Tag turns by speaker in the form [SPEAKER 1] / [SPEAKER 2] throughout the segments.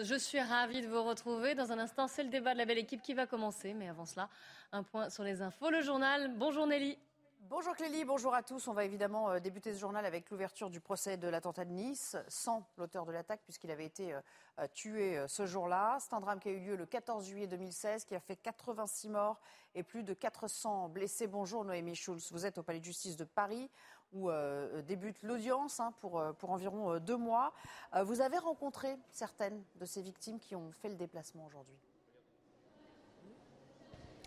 [SPEAKER 1] Je suis ravie de vous retrouver. Dans un instant, c'est le débat de la belle équipe qui va commencer. Mais avant cela, un point sur les infos. Le journal. Bonjour Nelly.
[SPEAKER 2] Bonjour Clélie, bonjour à tous. On va évidemment euh, débuter ce journal avec l'ouverture du procès de l'attentat de Nice, sans l'auteur de l'attaque, puisqu'il avait été euh, euh, tué ce jour-là. C'est un drame qui a eu lieu le 14 juillet 2016, qui a fait 86 morts et plus de 400 blessés. Bonjour Noémie Schulz, vous êtes au Palais de justice de Paris où débute l'audience hein, pour, pour environ deux mois. vous avez rencontré certaines de ces victimes qui ont fait le déplacement aujourd'hui?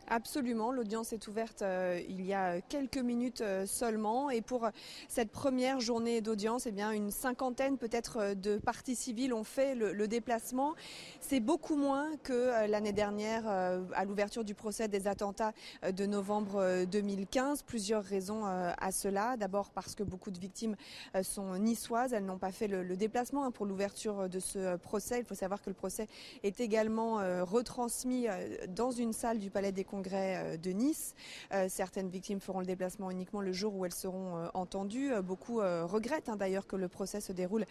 [SPEAKER 3] Absolument, l'audience est ouverte euh, il y a quelques minutes euh, seulement et pour cette première journée d'audience, eh bien une cinquantaine peut-être euh, de parties civiles ont fait le, déplacement. C'est beaucoup moins que l'année dernière à l'ouverture du procès des attentats de novembre 2015. Plusieurs raisons à cela. D'abord parce que beaucoup de victimes sont niçoises, elles n'ont pas fait le, déplacement hein, pour l'ouverture de ce procès. Il faut savoir que le procès est également retransmis dans une salle du Palais des congrès euh, de Nice. Euh, certaines victimes feront le déplacement uniquement le jour où elles seront euh, entendues. Beaucoup regrettent hein, d'ailleurs que le procès se déroule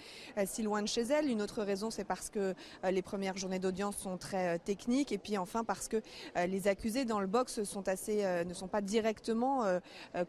[SPEAKER 3] si loin de chez elles. Une autre raison, c'est parce que les premières journées d'audience sont très techniques et puis enfin parce que les accusés dans le box ne sont pas directement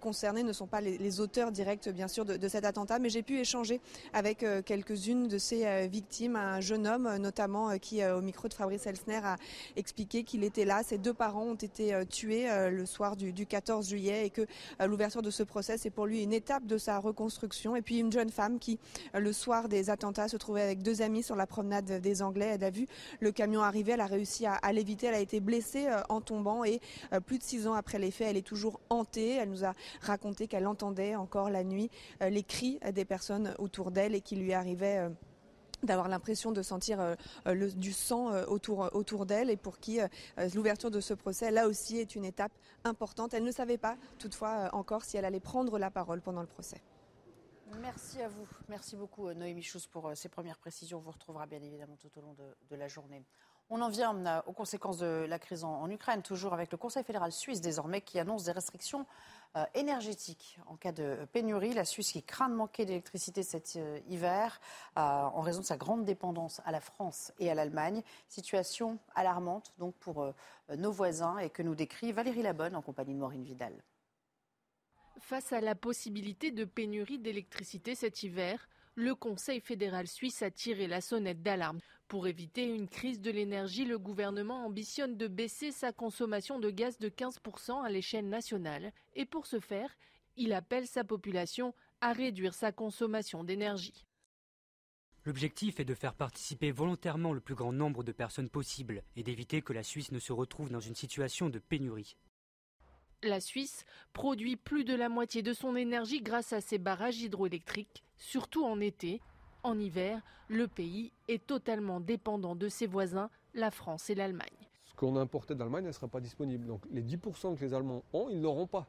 [SPEAKER 3] concernés, ne sont pas les, auteurs directs bien sûr de, cet attentat. Mais j'ai pu échanger avec quelques-unes de ces victimes, un jeune homme notamment qui au micro de Fabrice Elsner a expliqué qu'il était là. Ses deux parents ont été euh, tué euh, le soir du, 14 juillet et que euh, l'ouverture de ce procès c'est pour lui une étape de sa reconstruction. Et puis une jeune femme qui, le soir des attentats, se trouvait avec deux amis sur la promenade des Anglais. Elle a vu le camion arriver, elle a réussi à, l'éviter, elle a été blessée en tombant et plus de six ans après les faits, elle est toujours hantée. Elle nous a raconté qu'elle entendait encore la nuit les cris des personnes autour d'elle et qui lui arrivaient d'avoir l'impression de sentir euh, euh, du sang euh, autour, autour d'elle et pour qui l'ouverture de ce procès, là aussi, est une étape importante. Elle ne savait pas toutefois encore si elle allait prendre la parole pendant le procès.
[SPEAKER 2] Merci à vous. Merci beaucoup Noémie Chous pour ces premières précisions. On vous retrouvera bien évidemment tout au long de la journée. On en vient aux conséquences de la crise en, Ukraine, toujours avec le Conseil fédéral suisse désormais qui annonce des restrictions euh, énergétiques en cas de pénurie. La Suisse qui craint de manquer d'électricité cet euh, hiver en raison de sa grande dépendance à la France et à l'Allemagne. Situation alarmante donc pour nos voisins et que nous décrit Valérie Labonne en compagnie de Maureen Vidal.
[SPEAKER 4] Face à la possibilité de pénurie d'électricité cet hiver, le Conseil fédéral suisse a tiré la sonnette d'alarme. Pour éviter une crise de l'énergie, le gouvernement ambitionne de baisser sa consommation de gaz de 15% à l'échelle nationale et pour ce faire, il appelle sa population à réduire sa consommation d'énergie.
[SPEAKER 5] L'objectif est de faire participer volontairement le plus grand nombre de personnes possible et d'éviter que la Suisse ne se retrouve dans une situation de pénurie.
[SPEAKER 4] La Suisse produit plus de la moitié de son énergie grâce à ses barrages hydroélectriques, surtout en été, en hiver, le pays est totalement dépendant de ses voisins, la France et l'Allemagne.
[SPEAKER 6] Ce qu'on a importé d'Allemagne ne sera pas disponible. Donc les 10% que les Allemands ont, ils n'auront pas.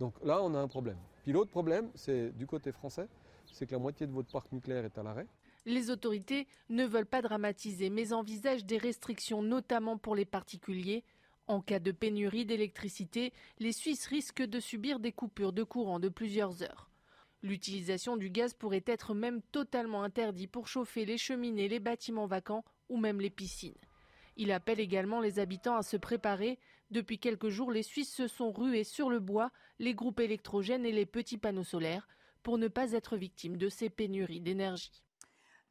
[SPEAKER 6] Donc là, on a un problème. Puis l'autre problème, c'est du côté français, c'est que la moitié de votre parc nucléaire est à l'arrêt.
[SPEAKER 4] Les autorités ne veulent pas dramatiser, mais envisagent des restrictions, notamment pour les particuliers. En cas de pénurie d'électricité, les Suisses risquent de subir des coupures de courant de plusieurs heures. L'utilisation du gaz pourrait être même totalement interdite pour chauffer les cheminées, les bâtiments vacants ou même les piscines. Il appelle également les habitants à se préparer. Depuis quelques jours, les Suisses se sont rués sur le bois, les groupes électrogènes et les petits panneaux solaires pour ne pas être victimes de ces pénuries d'énergie.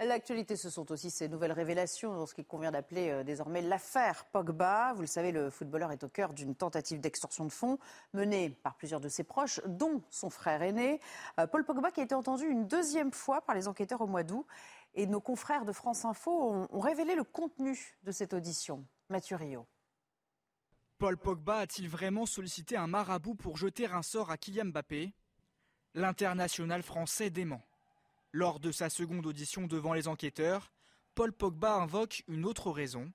[SPEAKER 2] L'actualité, ce sont aussi ces nouvelles révélations dans ce qu'il convient d'appeler euh, désormais l'affaire Pogba. Vous le savez, le footballeur est au cœur d'une tentative d'extorsion de fonds menée par plusieurs de ses proches, dont son frère aîné. Euh, Paul Pogba qui a été entendu une deuxième fois par les enquêteurs au mois d'août. Et nos confrères de France Info ont, révélé le contenu de cette audition. Mathieu Rio.
[SPEAKER 7] Paul Pogba a-t-il vraiment sollicité un marabout pour jeter un sort à Kylian Mbappé? L'international français dément. Lors de sa seconde audition devant les enquêteurs, Paul Pogba invoque une autre raison.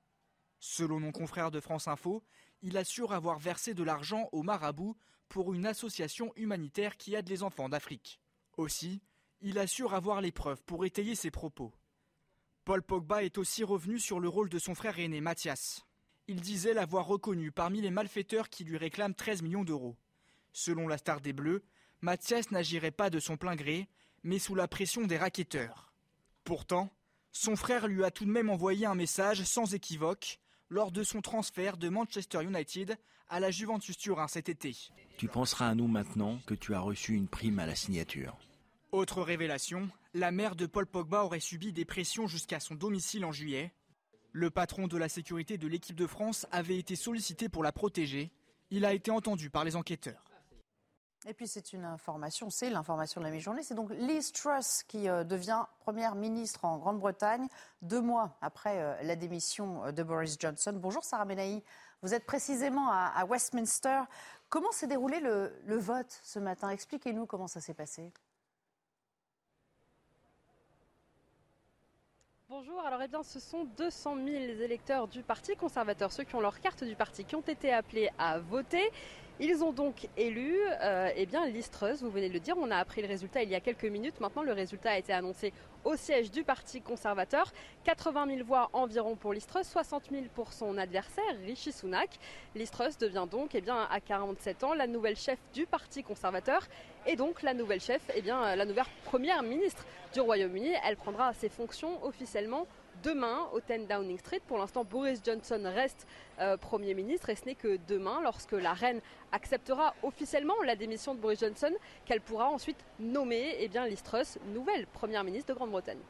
[SPEAKER 7] Selon nos confrères de France Info, il assure avoir versé de l'argent au marabout pour une association humanitaire qui aide les enfants d'Afrique. Aussi, il assure avoir les preuves pour étayer ses propos. Paul Pogba est aussi revenu sur le rôle de son frère aîné Mathias. Il disait l'avoir reconnu parmi les malfaiteurs qui lui réclament 13 millions d'euros. Selon la star des Bleus, Mathias n'agirait pas de son plein gré, mais sous la pression des raquetteurs. Pourtant, son frère lui a tout de même envoyé un message sans équivoque lors de son transfert de Manchester United à la Juventus Turin cet été.
[SPEAKER 8] Tu penseras à nous maintenant que tu as reçu une prime à la signature.
[SPEAKER 7] Autre révélation, la mère de Paul Pogba aurait subi des pressions jusqu'à son domicile en juillet. Le patron de la sécurité de l'équipe de France avait été sollicité pour la protéger. Il a été entendu par les enquêteurs.
[SPEAKER 2] Et puis c'est une information, c'est l'information de la mi-journée. C'est donc Liz Truss qui euh, devient première ministre en Grande-Bretagne deux mois après euh, la démission euh, de Boris Johnson. Bonjour Sarah Menahi, vous êtes précisément à, Westminster. Comment s'est déroulé le, le vote ce matin? Expliquez-nous comment ça s'est passé.
[SPEAKER 9] Bonjour, alors eh bien ce sont 200 000 électeurs du Parti conservateur, ceux qui ont leur carte du parti, qui ont été appelés à voter. Ils ont donc élu euh, eh bien, Listreuse, vous venez de le dire, on a appris le résultat il y a quelques minutes. Maintenant, le résultat a été annoncé au siège du Parti conservateur. 80 000 voix environ pour Listreuse, 60 000 pour son adversaire, Rishi Sunak. Listreuse devient donc eh bien, à 47 ans la nouvelle chef du Parti conservateur et donc la nouvelle chef, eh bien, la nouvelle première ministre du Royaume-Uni. Elle prendra ses fonctions officiellement demain au 10 Downing Street. Pour l'instant, Boris Johnson reste euh, Premier ministre et ce n'est que demain, lorsque la reine acceptera officiellement la démission de Boris Johnson, qu'elle pourra ensuite nommer eh bien, Liz Truss, nouvelle Première ministre de Grande-Bretagne.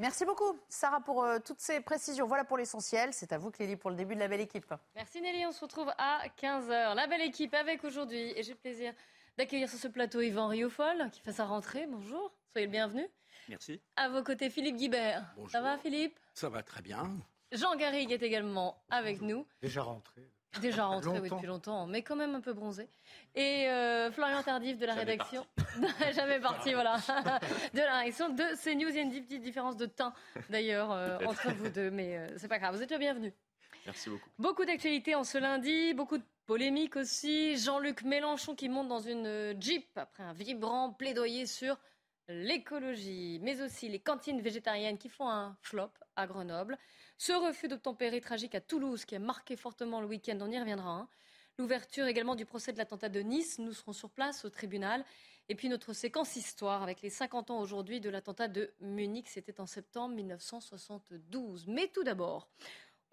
[SPEAKER 2] Merci beaucoup, Sarah, pour euh, toutes ces précisions. Voilà pour l'essentiel. C'est à vous, Clélie, pour le début de la belle équipe.
[SPEAKER 1] Merci Nelly. On se retrouve à 15h. La belle équipe avec aujourd'hui. Et j'ai le plaisir d'accueillir sur ce plateau Yvan Riofol, qui fait sa rentrée. Bonjour. Soyez le bienvenu.
[SPEAKER 10] Merci.
[SPEAKER 1] À vos côtés, Philippe Guibert. Bonjour. Ça va, Philippe?
[SPEAKER 10] Ça va très bien.
[SPEAKER 1] Jean Garrigue est également avec nous.
[SPEAKER 10] Déjà rentré.
[SPEAKER 1] Déjà rentré oui, depuis longtemps, mais quand même un peu bronzé. Et euh, Florian Tardif de la rédaction. Jamais parti, voilà. de la rédaction de CNews. Il y a une petite différence de teint d'ailleurs euh, entre vous deux, mais euh, c'est pas grave. Vous êtes le bienvenu.
[SPEAKER 10] Merci beaucoup.
[SPEAKER 1] Beaucoup d'actualités en ce lundi, beaucoup de polémiques aussi. Jean-Luc Mélenchon qui monte dans une Jeep après un vibrant plaidoyer sur l'écologie, mais aussi les cantines végétariennes qui font un flop à Grenoble. Ce refus d'obtempérer tragique à Toulouse qui a marqué fortement le week-end, on y reviendra. Hein. L'ouverture également du procès de l'attentat de Nice, nous serons sur place au tribunal. Et puis notre séquence histoire avec les 50 ans aujourd'hui de l'attentat de Munich, c'était en septembre 1972. Mais tout d'abord,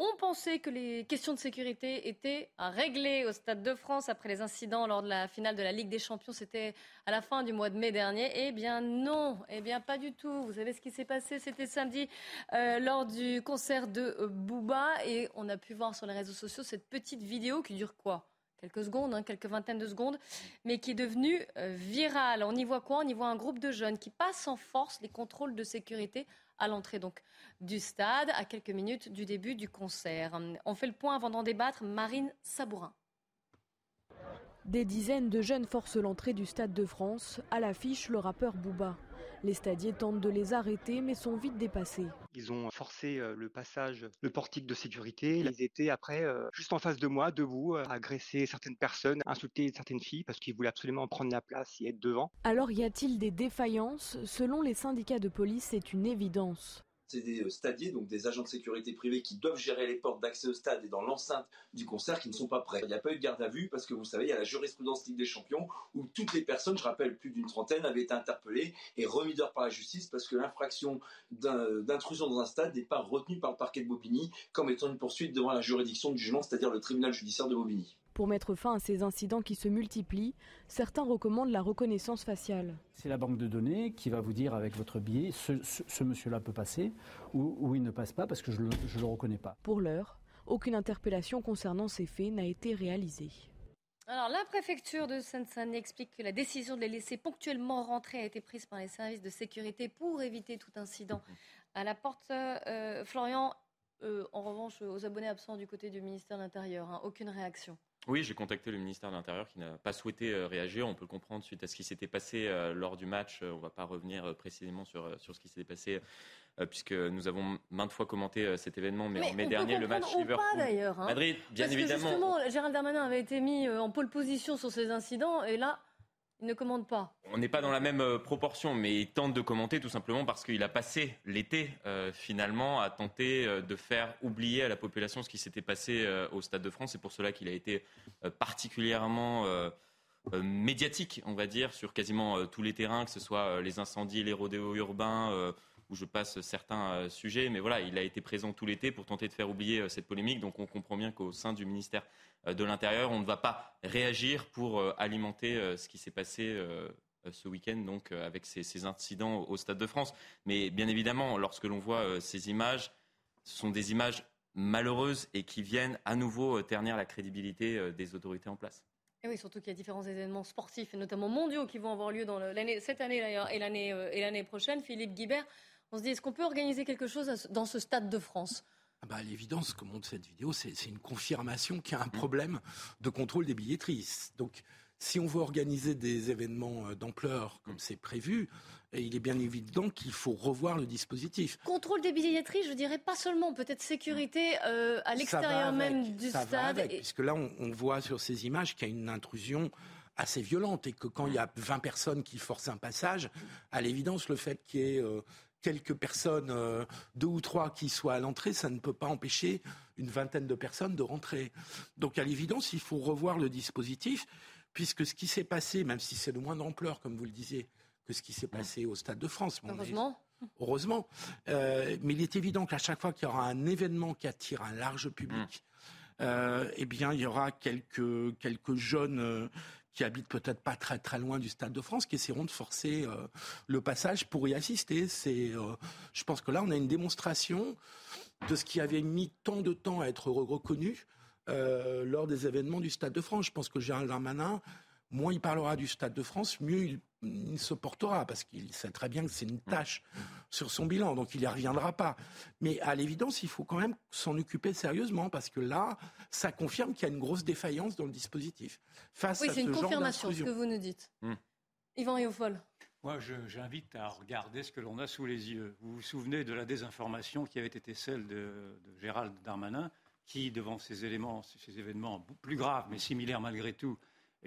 [SPEAKER 1] on pensait que les questions de sécurité étaient réglées au Stade de France après les incidents lors de la finale de la Ligue des Champions. C'était à la fin du mois de mai dernier. Eh bien non, eh bien pas du tout. Vous savez ce qui s'est passé? C'était samedi euh, lors du concert de euh, Booba et on a pu voir sur les réseaux sociaux cette petite vidéo qui dure quoi? Quelques secondes, hein, quelques vingtaines de secondes, mais qui est devenue euh, virale. On y voit quoi? On y voit un groupe de jeunes qui passent en force les contrôles de sécurité à l'entrée donc du stade, à quelques minutes du début du concert. On fait le point avant d'en débattre. Marine Sabourin.
[SPEAKER 11] Des dizaines de jeunes forcent l'entrée du Stade de France. À l'affiche, le rappeur Booba. Les stadiers tentent de les arrêter mais sont vite dépassés.
[SPEAKER 5] Ils ont forcé euh, le passage, le portique de sécurité. Ils étaient après euh, juste en face de moi, debout, à euh, agresser certaines personnes, insulter certaines filles parce qu'ils voulaient absolument prendre la place et être devant.
[SPEAKER 11] Alors y a-t-il des défaillances? Selon les syndicats de police, c'est une évidence
[SPEAKER 12] c'est des euh, stadiers, donc des agents de sécurité privés qui doivent gérer les portes d'accès au stade et dans l'enceinte du concert qui ne sont pas prêts. Il n'y a pas eu de garde à vue parce que vous savez, il y a la jurisprudence Ligue des Champions où toutes les personnes, je rappelle plus d'une trentaine, avaient été interpellées et remises dehors par la justice parce que l'infraction d'intrusion dans un stade n'est pas retenue par le parquet de Bobigny comme étant une poursuite devant la juridiction du jugement, c'est-à-dire le tribunal judiciaire de Bobigny.
[SPEAKER 11] Pour mettre fin à ces incidents qui se multiplient, certains recommandent la reconnaissance faciale.
[SPEAKER 13] C'est la banque de données qui va vous dire avec votre billet, ce, monsieur-là peut passer ou, il ne passe pas parce que je ne le, reconnais pas.
[SPEAKER 11] Pour l'heure, aucune interpellation concernant ces faits n'a été réalisée.
[SPEAKER 1] Alors, la préfecture de Seine-Saint-Denis explique que la décision de les laisser ponctuellement rentrer a été prise par les services de sécurité pour éviter tout incident à la porte. Euh, Florian, euh, en revanche, aux abonnés absents du côté du ministère de l'Intérieur, hein, aucune réaction.
[SPEAKER 14] Oui, j'ai contacté le ministère de l'Intérieur qui n'a pas souhaité euh, réagir. On peut le comprendre suite à ce qui s'était passé euh, lors du match. Euh, on ne va pas revenir précisément sur, sur ce qui s'est passé puisque nous avons maintes fois commenté cet événement. Mais, en mai dernier, le match
[SPEAKER 1] Liverpool-Madrid,
[SPEAKER 14] hein. Bien
[SPEAKER 1] Parce
[SPEAKER 14] évidemment.
[SPEAKER 1] Que justement, Gérald Darmanin avait été mis en pole position sur ces incidents et là, ne commande pas.
[SPEAKER 14] On n'est pas dans la même euh, proportion, mais il tente de commenter tout simplement parce qu'il a passé l'été euh, finalement à tenter euh, de faire oublier à la population ce qui s'était passé au Stade de France. C'est pour cela qu'il a été particulièrement médiatique, on va dire, sur quasiment tous les terrains, que ce soit les incendies, les rodéos urbains où je passe certains sujets. Mais voilà, il a été présent tout l'été pour tenter de faire oublier cette polémique. Donc on comprend bien qu'au sein du ministère euh, de l'Intérieur. On ne va pas réagir pour euh, alimenter euh, ce qui s'est passé ce week-end donc avec ces, incidents au Stade de France. Mais bien évidemment, lorsque l'on voit ces images, ce sont des images malheureuses et qui viennent à nouveau ternir la crédibilité des autorités en place.
[SPEAKER 1] Et oui, surtout qu'il y a différents événements sportifs, notamment mondiaux, qui vont avoir lieu dans cette année d'ailleurs et l'année prochaine. Philippe Guibert, on se dit, est-ce qu'on peut organiser quelque chose dans ce Stade de France?
[SPEAKER 15] Ah bah, à l'évidence, ce que montre cette vidéo, c'est une confirmation qu'il y a un problème de contrôle des billetteries. Donc, si on veut organiser des événements euh, d'ampleur comme c'est prévu, il est bien évident qu'il faut revoir le dispositif.
[SPEAKER 1] Contrôle des billetteries, je dirais pas seulement, peut-être sécurité euh, à l'extérieur même du
[SPEAKER 15] ça
[SPEAKER 1] stade.
[SPEAKER 15] Va Puisque là, on, on, voit sur ces images qu'il y a une intrusion assez violente et que quand il y a 20 personnes qui forcent un passage, à l'évidence, le fait qu'il y ait euh, quelques personnes, euh, deux ou trois qui soient à l'entrée, ça ne peut pas empêcher une vingtaine de personnes de rentrer. Donc à l'évidence, il faut revoir le dispositif, puisque ce qui s'est passé, même si c'est de moins d'ampleur, comme vous le disiez, que ce qui s'est passé au Stade de France.
[SPEAKER 1] heureusement.
[SPEAKER 15] heureusement. Euh, mais il est évident qu'à chaque fois qu'il y aura un événement qui attire un large public, euh, eh bien, il y aura quelques, quelques jeunes qui habitent peut-être pas très très loin du Stade de France, qui essaieront de forcer euh, le passage pour y assister. C'est, euh, je pense que là, on a une démonstration de ce qui avait mis tant de temps à être reconnu euh, lors des événements du Stade de France. Je pense que Gérald Darmanin moins il parlera du Stade de France, mieux il, se portera, parce qu'il sait très bien que c'est une tâche sur son bilan, donc il n'y reviendra pas. Mais à l'évidence, il faut quand même s'en occuper sérieusement, parce que là, ça confirme qu'il y a une grosse défaillance dans le dispositif.
[SPEAKER 1] Face oui, c'est une confirmation, ce que vous nous dites. Mmh. Yvan Riofol.
[SPEAKER 16] Moi, j'invite à regarder ce que l'on a sous les yeux. Vous vous souvenez de la désinformation qui avait été celle de, de Gérald Darmanin, qui, devant ces éléments, ces événements plus graves, mais similaires malgré tout,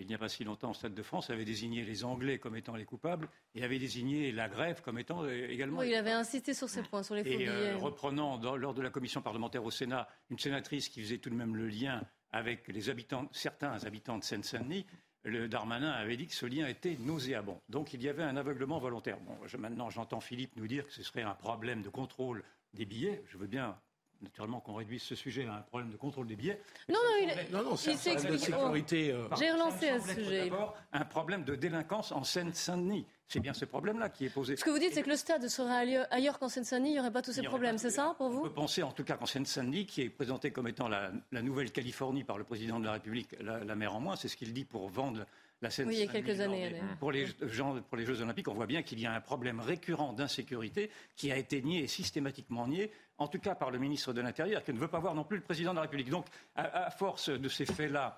[SPEAKER 16] il n'y a pas si longtemps au Stade de France, avait désigné les Anglais comme étant les coupables et avait désigné la grève comme étant euh, également.
[SPEAKER 1] Oui, il avait insisté sur ces points, sur les faux
[SPEAKER 16] et, euh, reprenant lors de la commission parlementaire au Sénat une sénatrice qui faisait tout de même le lien avec les habitants, certains habitants de Seine-Saint-Denis, le Darmanin avait dit que ce lien était nauséabond. Donc il y avait un aveuglement volontaire. Bon, maintenant j'entends Philippe nous dire que ce serait un problème de contrôle des billets. Je veux bien naturellement qu'on réduise ce sujet à un problème de contrôle des billets.
[SPEAKER 1] Non, non, il, non, non, c'est un de sécurité. Euh, J'ai relancé un sujet.
[SPEAKER 16] D'abord, un problème de délinquance en Seine-Saint-Denis. C'est bien ce problème-là qui est posé.
[SPEAKER 1] Ce que vous dites, c'est que le stade serait ailleurs qu'en Seine-Saint-Denis, il n'y aurait pas tous ces problèmes, c'est ça pour vous
[SPEAKER 16] On peut penser en tout cas qu'en Seine-Saint-Denis, qui est présenté comme étant la, nouvelle Californie par le président de la République, la, la mer en moins, c'est ce qu'il dit pour vendre la.
[SPEAKER 1] Oui, il y a quelques années.
[SPEAKER 16] Pour les, gens, pour les Jeux Olympiques, on voit bien qu'il y a un problème récurrent d'insécurité qui a été nié et systématiquement nié en tout cas par le ministre de l'Intérieur, qui ne veut pas voir non plus le président de la République. Donc, à, force de ces faits-là,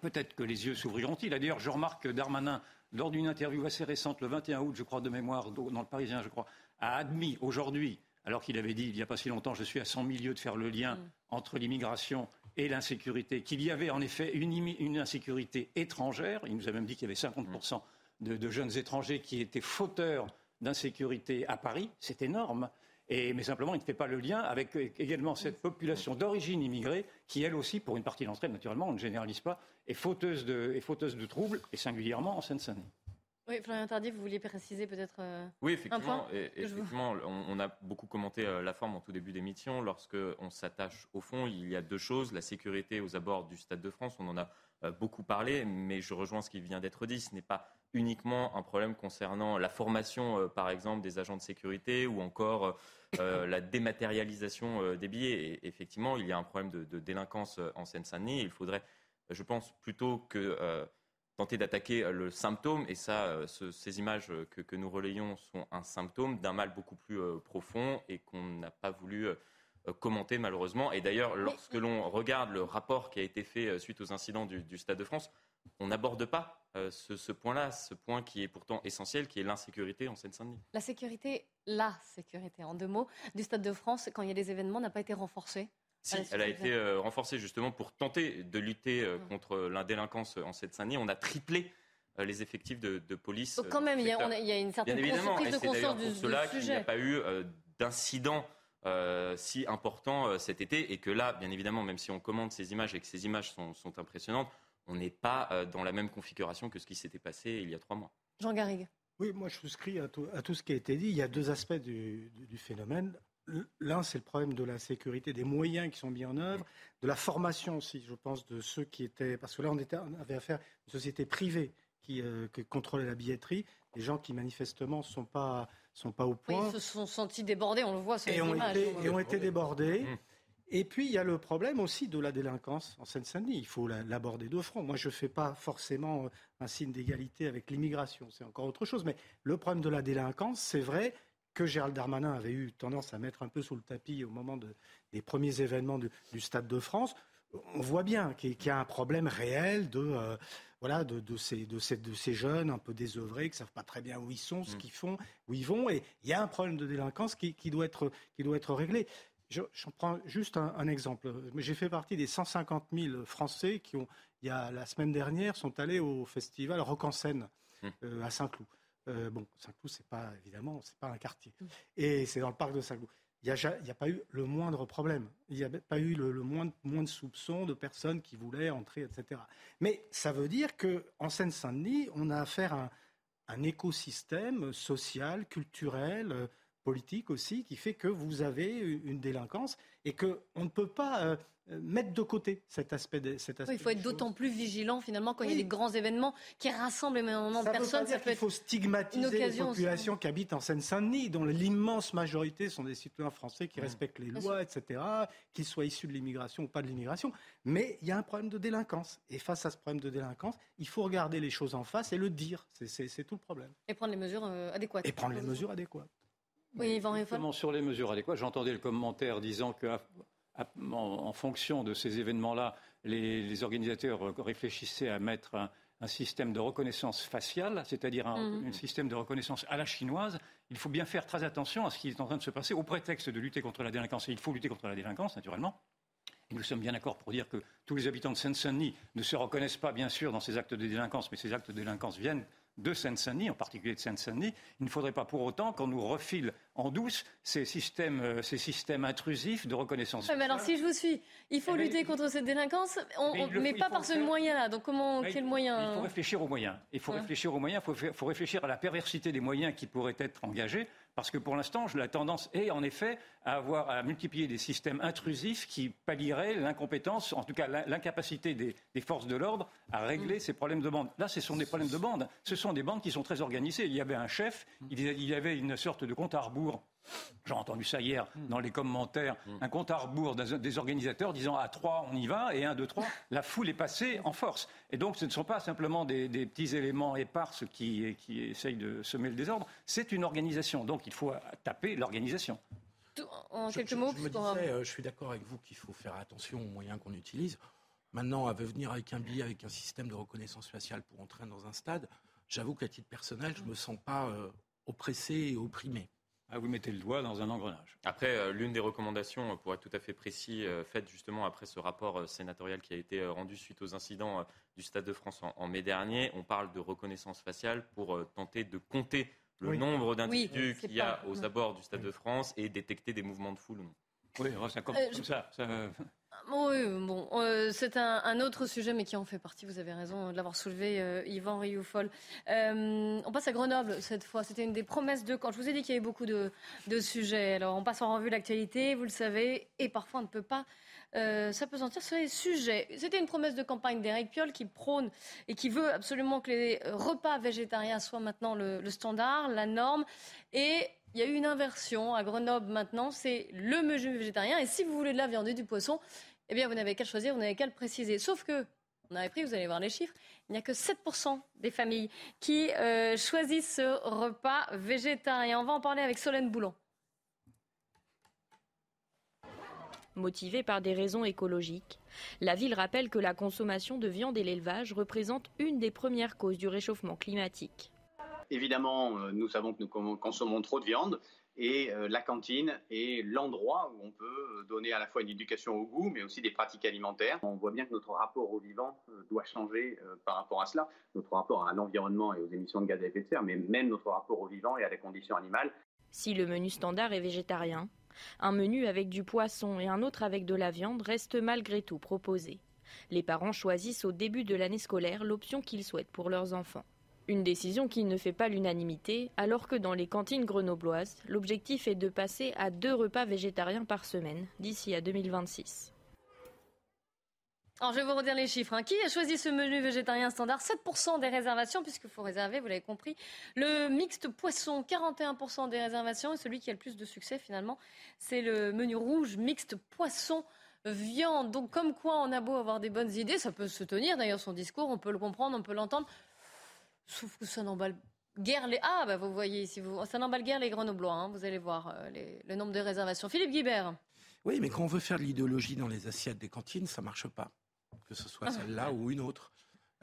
[SPEAKER 16] peut-être que les yeux s'ouvriront-ils. D'ailleurs, je remarque que Darmanin, lors d'une interview assez récente, le 21 août, je crois, de mémoire, dans le Parisien, je crois, a admis aujourd'hui, alors qu'il avait dit il n'y a pas si longtemps, je suis à 100 milieux de faire le lien mm. entre l'immigration et l'insécurité, qu'il y avait en effet une, insécurité étrangère. Il nous a même dit qu'il y avait 50% de, jeunes étrangers qui étaient fauteurs d'insécurité à Paris. C'est énorme mais simplement, il ne fait pas le lien avec également cette population d'origine immigrée qui, elle aussi, pour une partie d'entre elles, naturellement, on ne généralise pas, est fauteuse de, est fauteuse de troubles, et singulièrement en Seine-Saint-Denis.
[SPEAKER 1] Oui, Florian Tardif, vous vouliez préciser peut-être euh,
[SPEAKER 14] Oui, effectivement. effectivement on, a beaucoup commenté euh, la forme en tout début d'émission. Lorsque on s'attache au fond, il y a deux choses. La sécurité aux abords du Stade de France, on en a euh, beaucoup parlé, mais je rejoins ce qui vient d'être dit. Ce n'est pas uniquement un problème concernant la formation, par exemple, des agents de sécurité ou encore la dématérialisation des billets. Et effectivement, il y a un problème de, de délinquance en Seine-Saint-Denis. Il faudrait, je pense, plutôt que tenter d'attaquer euh, le symptôme. Et ça, euh, ces images que, que, nous relayons sont un symptôme d'un mal beaucoup plus euh, profond et qu'on n'a pas voulu euh, commenté malheureusement. Et d'ailleurs, lorsque l'on regarde le rapport qui a été fait euh, suite aux incidents du, du Stade de France, on n'aborde pas euh, ce, ce point-là, ce point qui est pourtant essentiel, qui est l'insécurité en Seine-Saint-Denis.
[SPEAKER 1] La sécurité, la sécurité, en deux mots, du Stade de France, quand il y a des événements, n'a pas été renforcée
[SPEAKER 14] Si, elle a été euh, renforcée justement pour tenter de lutter euh, contre la délinquance en Seine-Saint-Denis. On a triplé euh, les effectifs de, de police.
[SPEAKER 1] Donc
[SPEAKER 14] euh,
[SPEAKER 1] quand même, il y, a,
[SPEAKER 14] secteur.
[SPEAKER 1] on a- il y a une
[SPEAKER 14] Bien
[SPEAKER 1] certaine
[SPEAKER 14] évidemment,
[SPEAKER 1] prise de conscience
[SPEAKER 14] pour
[SPEAKER 1] du,
[SPEAKER 14] cela qu'il n'y a pas eu euh, d'incident euh, si important euh, cet été et que là, bien évidemment, même si on commande ces images et que ces images sont, sont impressionnantes, on n'est pas euh, dans la même configuration que ce qui s'était passé il y a trois mois.
[SPEAKER 1] Jean Garrigue.
[SPEAKER 10] Oui, moi je souscris à tout, à tout ce qui a été dit. Il y a deux aspects du, du- du phénomène. L'un, c'est le problème de la sécurité, des moyens qui sont mis en œuvre, de la formation aussi, je pense, de ceux qui étaient. Parce que là, on, était, on avait affaire à une société privée qui, euh, qui contrôlait la billetterie, des gens qui manifestement ne sont pas, sont pas au
[SPEAKER 1] Oui,
[SPEAKER 10] point
[SPEAKER 1] ils se sont sentis débordés, on le voit sur
[SPEAKER 10] et
[SPEAKER 1] les
[SPEAKER 10] ont,
[SPEAKER 1] images.
[SPEAKER 10] été, et ont été débordés. Et puis, il y a le problème aussi de la délinquance en Seine-Saint-Denis. Il faut la- l'aborder de front. Moi, je ne fais pas forcément euh, un signe d'égalité avec l'immigration. C'est encore autre chose. Mais le problème de la délinquance, c'est vrai que Gérald Darmanin avait eu tendance à mettre un peu sous le tapis au moment de- des premiers événements du, du Stade de France. On voit bien qu'il y- a un problème réel de, euh, voilà, de, de ces, de, ces, de ces jeunes un peu désœuvrés qui ne savent pas très bien où ils sont, ce qu'ils font, où ils vont. Et il y a un problème de délinquance qui, qui doit, être, qui doit être réglé. Je- J'en prends juste un, un exemple. J'ai fait partie des 150 000 Français qui, ont, il y a, la semaine dernière, sont allés au festival Rock en Seine euh, à Saint-Cloud. Euh, bon, Saint-Cloud, c'est pas évidemment, c'est pas un quartier, et c'est dans le parc de Saint-Cloud. Il n'y a, pas eu le moindre problème. Il n'y a pas eu le, le moindre, moindre soupçon de personnes qui voulaient entrer, etc. Mais ça veut dire que en Seine-Saint-Denis, on a affaire à un, un écosystème social, culturel, euh, politique aussi, qui fait que vous avez une délinquance et que on ne peut pas euh, mettre de côté cet aspect. De, cet
[SPEAKER 1] Oui,
[SPEAKER 10] aspect
[SPEAKER 1] il faut être d'autant plus vigilant finalement quand il y a des grands événements qui rassemblent énormément de personnes. Ça peut être
[SPEAKER 10] faut stigmatiser
[SPEAKER 1] une
[SPEAKER 10] les
[SPEAKER 1] aussi.
[SPEAKER 10] populations qui habitent en Seine-Saint-Denis, dont l'immense majorité sont des citoyens français qui respectent les
[SPEAKER 1] Bien
[SPEAKER 10] lois, etc., qu'ils soient issus de l'immigration ou pas de l'immigration. Mais il y a un problème de délinquance. Et face à ce problème de délinquance, il faut regarder les choses en face et le dire. C'est- tout le problème.
[SPEAKER 1] Et prendre les mesures euh, adéquates.
[SPEAKER 10] Et prendre les mesures adéquates.
[SPEAKER 1] Oui, Yvan
[SPEAKER 16] sur les mesures adéquates, j'entendais le commentaire disant que, en, en fonction de ces événements-là, les, les organisateurs réfléchissaient à mettre un, un système de reconnaissance faciale, c'est-à-dire un,
[SPEAKER 15] Mhm.
[SPEAKER 16] un système de reconnaissance à la chinoise. Il faut bien faire très attention à ce qui est en train de se passer au prétexte de lutter contre la délinquance. Et il faut lutter contre la délinquance, naturellement. Et nous sommes bien d'accord pour dire que tous les habitants de Seine-Saint-Denis ne se reconnaissent pas, bien sûr, dans ces actes de délinquance, mais ces actes de délinquance viennent de Seine-Saint-Denis, en particulier de Seine-Saint-Denis. Il ne faudrait pas pour autant qu'on nous refile en douce ces systèmes, euh, ces systèmes intrusifs de reconnaissance.
[SPEAKER 1] Ouais, mais alors, si je vous suis, il faut
[SPEAKER 16] Eh ben,
[SPEAKER 1] lutter contre cette délinquance, on-
[SPEAKER 16] Mais
[SPEAKER 1] on-
[SPEAKER 16] faut-
[SPEAKER 1] pas par ce moyen-là. Donc, comment, quel moyen
[SPEAKER 16] Il faut réfléchir aux moyens. Il faut
[SPEAKER 1] Ouais.
[SPEAKER 16] réfléchir aux moyens. Il faut, faut réfléchir à la perversité des moyens qui pourraient être engagés. Parce que pour l'instant, la tendance est en effet à avoir à multiplier des systèmes intrusifs qui pallieraient l'incompétence, en tout cas l'in- l'incapacité des, des forces de l'ordre à régler
[SPEAKER 1] Mm.
[SPEAKER 16] ces problèmes de bande. Là, ce sont des problèmes de bande. Ce sont des bandes qui sont très organisées. Il y avait un chef,
[SPEAKER 1] Mm.
[SPEAKER 16] il y- avait une sorte de compte à rebours. J'ai entendu ça hier
[SPEAKER 1] Mm.
[SPEAKER 16] dans les commentaires, un compte à rebours des des organisateurs disant à 3 on y va et 1, 2, 3, la foule est passée en force. Et donc ce ne sont pas simplement des, des petits éléments éparses qui, qui essayent de semer le désordre, c'est une organisation. Donc il faut taper l'organisation.
[SPEAKER 1] En
[SPEAKER 15] Je-
[SPEAKER 1] quelques
[SPEAKER 15] je,
[SPEAKER 1] mots,
[SPEAKER 15] je me
[SPEAKER 1] pour-
[SPEAKER 15] disais, euh, je suis d'accord avec vous qu'il faut faire attention aux moyens qu'on utilise. Maintenant, à venir avec un billet, avec un système de reconnaissance faciale pour entrer dans un stade, j'avoue qu'à titre personnel, je ne me sens pas euh, oppressé et opprimé.
[SPEAKER 16] Ah, vous mettez le doigt dans un engrenage.
[SPEAKER 14] Après, euh, l'une des recommandations, euh, pour être tout à fait précis, euh, faite justement après ce rapport sénatorial qui a été rendu suite aux incidents du Stade de France en, en mai dernier, on parle de reconnaissance faciale pour tenter de compter le
[SPEAKER 16] Oui.
[SPEAKER 14] nombre d'individus qu'il y a
[SPEAKER 16] pas-
[SPEAKER 14] aux abords du Stade de France et détecter des mouvements de foule ou non?
[SPEAKER 16] Oui, ça comme,
[SPEAKER 1] Euh, je-
[SPEAKER 16] ça. ça-
[SPEAKER 1] Oui, bon, euh, c'est un, un autre sujet, mais qui en fait partie. Vous avez raison de l'avoir soulevé, euh, Yvan Rioufol. Euh, on passe à Grenoble cette fois. C'était une des promesses de quand je vous ai dit qu'il y avait beaucoup de, de sujets. Alors, on passe en revue l'actualité, vous le savez, et parfois on ne peut pas euh, s'apesantir sur les sujets. C'était une promesse de campagne d'Éric Piolle qui prône et qui veut absolument que les repas végétariens soient maintenant le, standard, la norme. Et il y a eu une inversion à Grenoble maintenant, c'est le menu végétarien. Et si vous voulez de la viande et du poisson, eh bien, vous n'avez qu'à choisir, vous n'avez qu'à le préciser. Sauf que, on avait pris, vous allez voir les chiffres, il n'y a que 7% des familles qui euh, choisissent ce repas végétarien. On va en parler avec Solène Boulan.
[SPEAKER 17] Motivés par des raisons écologiques. La ville rappelle que la consommation de viande et l'élevage représentent une des premières causes du réchauffement climatique.
[SPEAKER 8] Évidemment, euh, nous savons que nous consommons trop de viande et euh, la cantine est l'endroit où on peut donner à la fois une éducation au goût, mais aussi des pratiques alimentaires. On voit bien que notre rapport au vivant euh, doit changer par rapport à cela, notre rapport à l'environnement et aux émissions de gaz à effet de serre, mais même notre rapport au vivant et à la condition animale.
[SPEAKER 17] Si le menu standard est végétarien, un menu avec du poisson et un autre avec de la viande reste malgré tout proposé. Les parents choisissent au début de l'année scolaire l'option qu'ils souhaitent pour leurs enfants. Une décision qui ne fait pas l'unanimité, alors que dans les cantines grenobloises, l'objectif est de passer à deux repas végétariens par semaine d'ici à 2026.
[SPEAKER 1] Alors, je vais vous redire les chiffres. Hein. Qui a choisi ce menu végétarien standard? 7% des réservations, puisqu'il faut réserver, vous l'avez compris. Le mixte poisson, 41% des réservations. Et celui qui a le plus de succès, finalement, c'est le menu rouge mixte poisson viande. Donc, comme quoi, on a beau avoir des bonnes idées, ça peut se tenir. D'ailleurs, son discours, on peut le comprendre, on peut l'entendre. Sauf que ça n'emballe guère les. Ah, bah vous voyez, si vous... ça n'emballe guère les Grenoblois. Hein. Vous allez voir euh, le nombre de réservations. Philippe Guibert.
[SPEAKER 15] Oui, mais quand on veut faire de l'idéologie dans les assiettes des cantines, ça marche pas. Que ce soit celle-là ou une autre.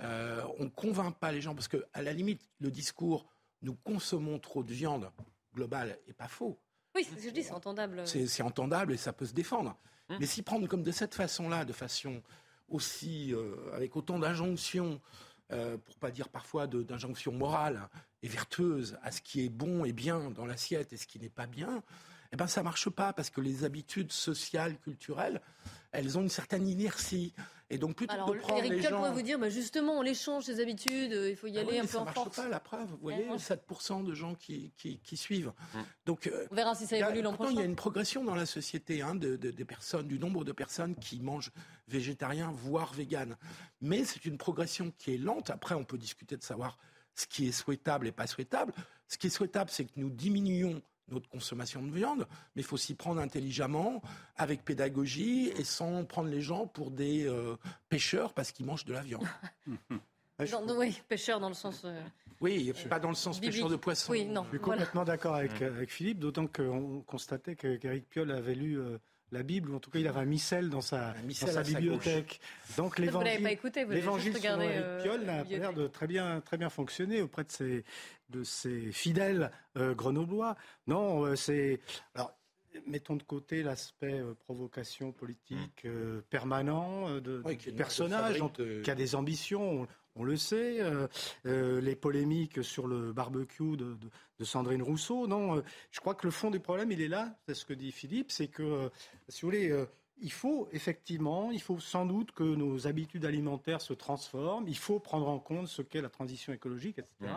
[SPEAKER 15] Euh, on ne convainc pas les gens parce que, à la limite, le discours nous consommons trop de viande globale est pas faux.
[SPEAKER 1] Oui, c'est ce que je dis, c'est entendable.
[SPEAKER 15] C'est entendable et ça peut se défendre. Hum. Mais s'y prendre comme de cette façon-là, de façon aussi euh, avec autant d'injonctions, euh, pour pas dire parfois d'injonction morale et vertueuse à ce qui est bon et bien dans l'assiette et ce qui n'est pas bien, eh ben ça marche pas parce que les habitudes sociales, culturelles, elles ont une certaine inertie. Et donc plutôt
[SPEAKER 1] Alors,
[SPEAKER 15] de prendre
[SPEAKER 1] Eric
[SPEAKER 15] les gens...
[SPEAKER 1] pourrait vous dire, bah justement, on les change ces habitudes, euh, il faut y
[SPEAKER 15] Ah
[SPEAKER 1] aller
[SPEAKER 15] oui,
[SPEAKER 1] un peu
[SPEAKER 15] ça
[SPEAKER 1] en
[SPEAKER 15] marche
[SPEAKER 1] force.
[SPEAKER 15] pas, la preuve. Vous voyez, 7% de gens qui, qui, qui suivent. Donc, euh,
[SPEAKER 1] On verra si ça évolue l'an
[SPEAKER 15] pourtant, il y
[SPEAKER 1] prochain.
[SPEAKER 15] a une progression dans la société hein, de, de- des personnes, du nombre de personnes qui mangent végétarien, voire vegan. Mais c'est une progression qui est lente. Après, on peut discuter de savoir ce qui est souhaitable et pas souhaitable. Ce qui est souhaitable, c'est que nous diminuions notre consommation de viande, mais il faut s'y prendre intelligemment, avec pédagogie et sans prendre les gens pour des euh, pêcheurs parce qu'ils mangent de la viande.
[SPEAKER 1] Dans- oui, pêcheur dans le sens. euh,
[SPEAKER 15] Oui, pas dans le sens
[SPEAKER 1] biblique.
[SPEAKER 15] pêcheur de poisson.
[SPEAKER 1] Oui, non.
[SPEAKER 10] Je suis
[SPEAKER 1] voilà.
[SPEAKER 10] complètement d'accord avec, avec Philippe, d'autant qu'on constatait que- qu'Éric Piolle avait lu euh, la Bible, ou en tout cas il avait un missel dans sa, dans
[SPEAKER 15] missel
[SPEAKER 10] sa
[SPEAKER 15] à sa
[SPEAKER 10] bibliothèque. Donc
[SPEAKER 1] vous l'avez
[SPEAKER 10] l'évangile
[SPEAKER 1] pas écouté, vous avez
[SPEAKER 10] l'évangile
[SPEAKER 1] juste
[SPEAKER 10] selon
[SPEAKER 1] regardé,
[SPEAKER 10] Éric
[SPEAKER 1] euh,
[SPEAKER 10] Piolle
[SPEAKER 1] la
[SPEAKER 10] a l'air de très bien, très bien fonctionner auprès de ses, de ses fidèles euh, grenoblois. Non, euh, c'est... Alors, mettons de côté l'aspect euh, provocation politique euh, permanent euh, de,
[SPEAKER 15] Oui,
[SPEAKER 10] du personnage,
[SPEAKER 15] de
[SPEAKER 10] donc,
[SPEAKER 15] de-
[SPEAKER 10] qui a des ambitions, on, le sait. euh, euh, les polémiques sur le barbecue de, Sandrine Rousseau. Non, euh, je crois que le fond des problèmes, il est là. C'est ce que dit Philippe, c'est que, si vous voulez, il faut effectivement, il faut sans doute que nos habitudes alimentaires se transforment. Il faut prendre en compte ce qu'est la transition écologique, etc.